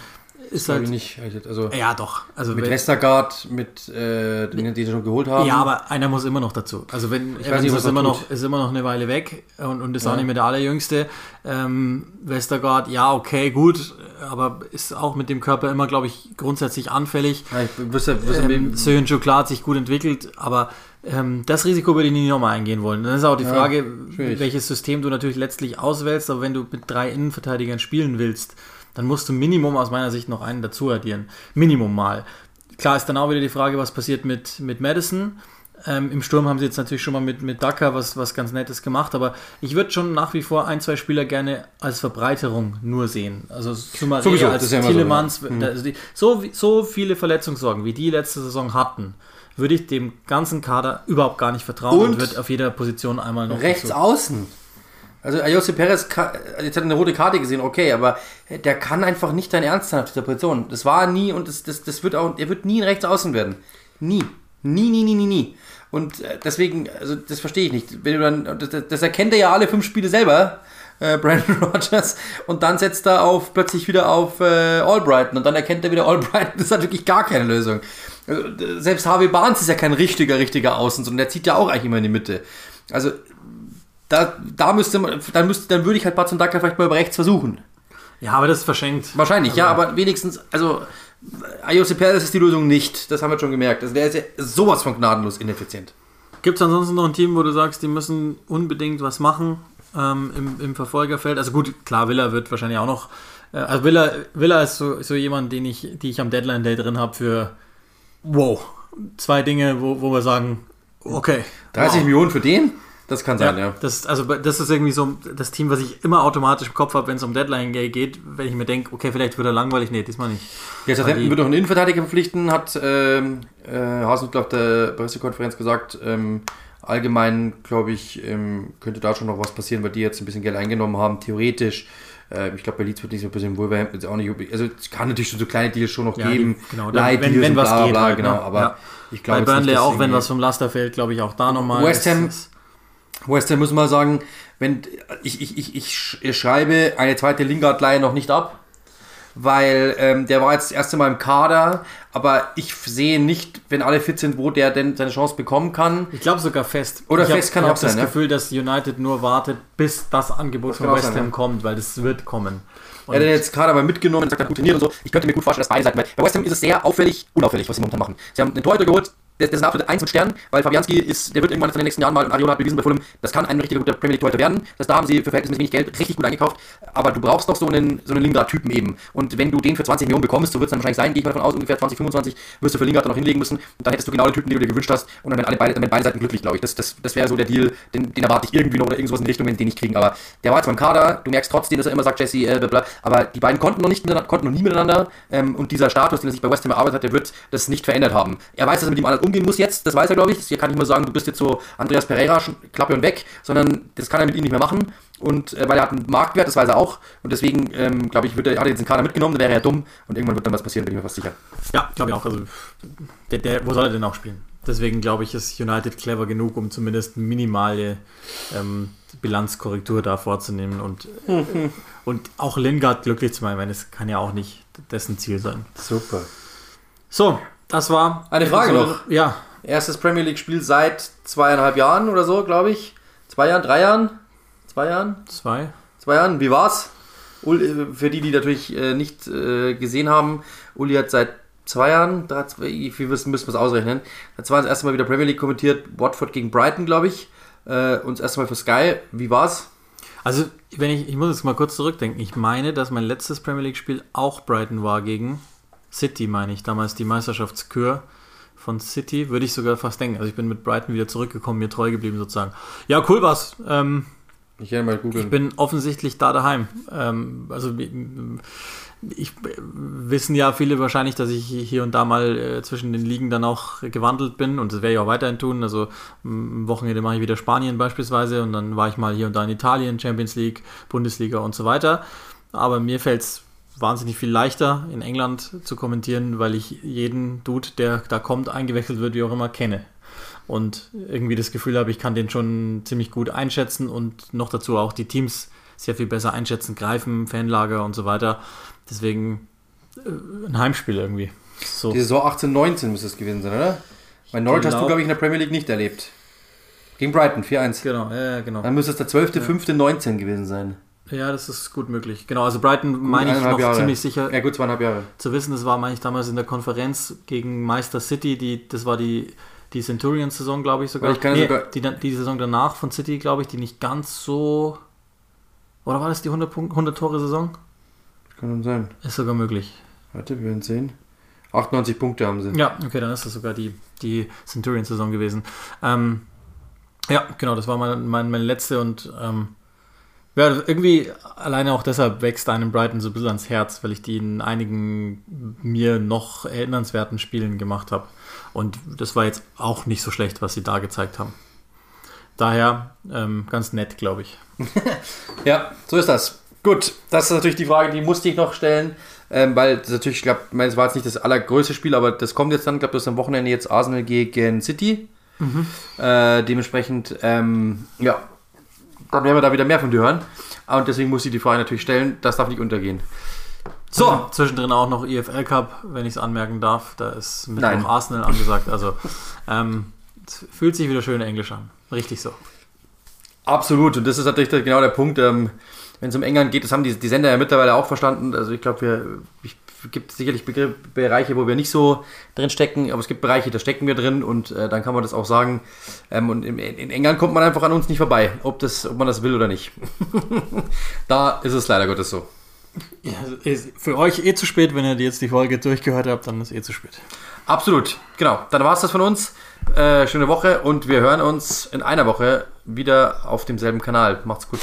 ist halt. ich nicht. Also Ja, doch. Also mit wenn- Westergaard, mit äh, den, die sie schon geholt haben. Ja, aber einer muss immer noch dazu. Also wenn Ich Evans nicht, ist er immer tut. noch ist immer noch eine Weile weg und, und ist Ja. auch nicht mehr der allerjüngste. Ähm, Westergaard, ja okay, gut, aber ist auch mit dem Körper immer, glaube ich, grundsätzlich anfällig. Ja, ich wüsste, wüsste, Ähm, klar hat sich gut entwickelt, aber ähm, das Risiko würde ich nie nochmal eingehen wollen. Dann ist auch die Ja, Frage, schwierig. welches System du natürlich letztlich auswählst, aber wenn du mit drei Innenverteidigern spielen willst, dann musst du Minimum aus meiner Sicht noch einen dazu addieren. Minimum mal. Klar ist dann auch wieder die Frage, was passiert mit, mit Madison. Ähm, Im Sturm haben sie jetzt natürlich schon mal mit, mit Daka was, was ganz Nettes gemacht, aber ich würde schon nach wie vor ein, zwei Spieler gerne als Verbreiterung nur sehen. Also Sowieso, als immer so, ja. Mhm. so, so viele Verletzungssorgen, wie die letzte Saison hatten, würde ich dem ganzen Kader überhaupt gar nicht vertrauen und, Und wird auf jeder Position einmal noch Rechts dazu. außen. Also Jose Perez, jetzt hat er eine rote Karte gesehen, okay, aber der kann einfach nicht dein Ernst sein auf dieser Position. Das war nie und das, das, das wird auch, er wird nie ein rechts außen werden. Nie. Nie, nie, nie, nie, nie. Und äh, deswegen, also das verstehe ich nicht. Wenn du dann, das, das erkennt er ja alle fünf Spiele selber, äh, [laughs] Brandon Rogers, und dann setzt er auf plötzlich wieder auf äh, Albrighton und dann erkennt er wieder Albrighton. Das ist halt wirklich gar keine Lösung. Also, selbst Harvey Barnes ist ja kein richtiger, richtiger Außen, sondern der zieht ja auch eigentlich immer in die Mitte. Also da, da müsste man, dann müsste, dann würde ich halt Batson Daka vielleicht mal über rechts versuchen. Ja, aber das ist verschenkt. Wahrscheinlich, also, ja, aber wenigstens, also Ayose Perez ist die Lösung nicht. Das haben wir schon gemerkt. Also der ist ja sowas von gnadenlos ineffizient. Gibt es ansonsten noch ein Team, wo du sagst, die müssen unbedingt was machen ähm, im, im Verfolgerfeld? Also gut, klar, Villa wird wahrscheinlich auch noch. Äh, also Villa, Villa ist so, so jemand, den ich, die ich am Deadline Day drin habe für wow, zwei Dinge, wo, wo wir sagen, okay. 30 wow. Millionen für den? Das kann sein, ja. ja. Das, also, das ist irgendwie so das Team, was ich immer automatisch im Kopf habe, wenn es um Deadline geht, wenn ich mir denke, okay, vielleicht wird er langweilig. Nee, diesmal nicht. Jetzt hat wird noch einen Innenverteidiger verpflichten, hat ähm, äh, Hasenhüttl auf der Pressekonferenz gesagt. Ähm, allgemein, glaube ich, ähm, könnte da schon noch was passieren, weil die jetzt ein bisschen Geld eingenommen haben, theoretisch. Äh, ich glaube, bei Leeds wird nicht so ein bisschen Wolverhampton jetzt auch nicht. Also, es kann natürlich schon so kleine Deals schon noch ja, geben. Die, genau, Light wenn, wenn was bla, geht. Bla, halt, genau, ne? aber ja. ich glaube. Bei Burnley auch, wenn was vom Laster fällt, glaube ich auch da nochmal. West Ham. Ist, West Ham muss man sagen, wenn ich, ich, ich, ich schreibe eine zweite Lingard-Leihe noch nicht ab, weil ähm, der war jetzt das erste Mal im Kader, aber ich sehe nicht, wenn alle fit sind, wo der denn seine Chance bekommen kann. Ich glaube sogar fest. Oder ich fest hab, kann ich auch sein. Ich habe das Gefühl, dass United nur wartet, bis das Angebot das von West Ham sein, kommt, weil das wird kommen. Und er hat jetzt gerade mal mitgenommen und sagt, gut trainiert und so. Ich könnte mir gut vorstellen, dass beide Seiten, weil bei West Ham ist es sehr auffällig, unauffällig, was sie momentan machen. Sie haben einen Torhüter geholt, der, der ist absolut 1 mit Stern, weil Fabianski ist, der wird irgendwann in den nächsten Jahren mal, Ariola hat bewiesen bei Fulham, das kann ein richtiger guter Premier League Torhüter werden. Das da haben sie für verhältnismäßig wenig Geld richtig gut eingekauft, aber du brauchst doch so einen, so einen Lingard-Typen eben. Und wenn du den für 20 Millionen bekommst, so wird es dann wahrscheinlich sein, gehe ich mal davon aus, ungefähr 20, 25 wirst du für Lingard dann noch hinlegen müssen und dann hättest du genau den Typen, den du dir gewünscht hast und dann wären beide, beide Seiten glücklich, glaube ich. Das, das, das wäre so der Deal, den, den erwarte ich irgendwie noch oder irgendwas in die Richtung, wenn die nicht kriegen. Aber der war jetzt beim Kader, du merkst trotzdem, dass er immer sagt, Jesse, äh, bla, bla, aber die beiden konnten noch nicht konnten noch nie miteinander ähm, und dieser Status, den er sich bei West Ham erarbeitet hat, der wird das nicht verändert haben. Er weiß, dass er mit ihm umgehen muss jetzt, das weiß er, glaube ich. Hier kann ich nur sagen, du bist jetzt so Andreas Pereira, Klappe und weg, sondern das kann er mit ihm nicht mehr machen. Und äh, weil er hat einen Marktwert, das weiß er auch. Und deswegen, ähm, glaube ich, wird er, hat er jetzt den Kader mitgenommen, dann wäre er dumm und irgendwann wird dann was passieren, bin ich mir fast sicher. Ja, glaube ich auch. Also, der, der, wo soll er denn auch spielen? Deswegen glaube ich, ist United clever genug, um zumindest minimale ähm, Bilanzkorrektur da vorzunehmen und, mhm. [laughs] und auch Lingard glücklich zu machen, weil es kann ja auch nicht dessen Ziel sein. Super. So, das war. Eine Frage noch. Ja. Erstes Premier League-Spiel seit zweieinhalb Jahren oder so, glaube ich. Zwei Jahren, drei Jahren? Zwei Jahren? Zwei. Zwei Jahren. Wie war's? Für die, die natürlich äh, nicht äh, gesehen haben, Uli hat seit zwei Jahren, wie müssen wir es ausrechnen, hat zwar das erste Mal wieder Premier League kommentiert, Watford gegen Brighton, glaube ich. Äh, und das erste Mal für Sky. Wie war's? Also, wenn ich, ich muss jetzt mal kurz zurückdenken. Ich meine, dass mein letztes Premier League-Spiel auch Brighton war gegen City, meine ich, damals die Meisterschaftskür von City, würde ich sogar fast denken. Also ich bin mit Brighton wieder zurückgekommen, mir treu geblieben sozusagen. Ja, cool war's. Ähm, ich, mal ich bin offensichtlich da daheim. Ähm, also ich wissen ja viele wahrscheinlich, dass ich hier und da mal äh, zwischen den Ligen dann auch gewandelt bin und das werde ich auch weiterhin tun. Also am Wochenende mache ich wieder Spanien beispielsweise und dann war ich mal hier und da in Italien, Champions League, Bundesliga und so weiter. Aber mir fällt es wahnsinnig viel leichter in England zu kommentieren, weil ich jeden Dude, der da kommt, eingewechselt wird, wie auch immer, kenne. Und irgendwie das Gefühl habe, ich kann den schon ziemlich gut einschätzen und noch dazu auch die Teams sehr viel besser einschätzen, greifen, Fanlager und so weiter. Deswegen äh, ein Heimspiel irgendwie. So. Die Saison 18, 19 müsste es gewesen sein, oder? Bei Norwich hast du, glaube ich, in der Premier League nicht erlebt. Gegen Brighton, 4-1. Genau, ja, genau. Dann müsste es der 12., ja. 5., 19 gewesen sein. Ja, das ist gut möglich. Genau, also Brighton gut meine ich noch Jahre. ziemlich sicher. Ja, gut zweieinhalb Jahre. Zu wissen, das war, meine ich, damals in der Konferenz gegen Meister City, die, das war die, die Centurion-Saison, glaube ich sogar. Ich nee, sogar die, die Saison danach von City, glaube ich, die nicht ganz so. Oder war das die 100, 100 Tore Saison? Kann sein. Ist sogar möglich. Warte, wir werden sehen. 98 Punkte haben sie. Ja, okay, dann ist das sogar die, die Centurion-Saison gewesen. Ähm, ja, genau, das war mein, mein, meine letzte und ähm, ja, irgendwie alleine auch deshalb wächst einem Brighton so ein bisschen ans Herz, weil ich die in einigen mir noch erinnernswerten Spielen gemacht habe. Und das war jetzt auch nicht so schlecht, was sie da gezeigt haben. Daher ähm, ganz nett, glaube ich. [laughs] ja, so ist das. Gut, das ist natürlich die Frage, die musste ich noch stellen, ähm, weil das natürlich, ich glaube, es war jetzt nicht das allergrößte Spiel, aber das kommt jetzt dann, ich glaube, das ist am Wochenende jetzt Arsenal gegen City. Mhm. Äh, dementsprechend, ähm, ja, dann werden wir da wieder mehr von dir hören. Und deswegen muss ich die Frage natürlich stellen, das darf nicht untergehen. So. Zwischendrin auch noch EFL Cup, wenn ich es anmerken darf. Da ist mit Nein. Arsenal angesagt. Also ähm, fühlt sich wieder schön englisch an. Richtig so. Absolut. Und das ist natürlich genau der Punkt. Ähm, wenn es um England geht, das haben die, die Sender ja mittlerweile auch verstanden. Also ich glaube, wir, ich gibt sicherlich Begriff, Bereiche, wo wir nicht so drin stecken, aber es gibt Bereiche, da stecken wir drin und äh, dann kann man das auch sagen. Ähm, und in, in, England kommt man einfach an uns nicht vorbei, ob, das, ob man das will oder nicht. [laughs] da ist es leider Gottes so. Ja, für euch eh zu spät, wenn ihr jetzt die Folge durchgehört habt, dann ist eh zu spät. Absolut, genau. Dann war es das von uns. Äh, schöne Woche und wir hören uns in einer Woche wieder auf demselben Kanal. Macht's gut.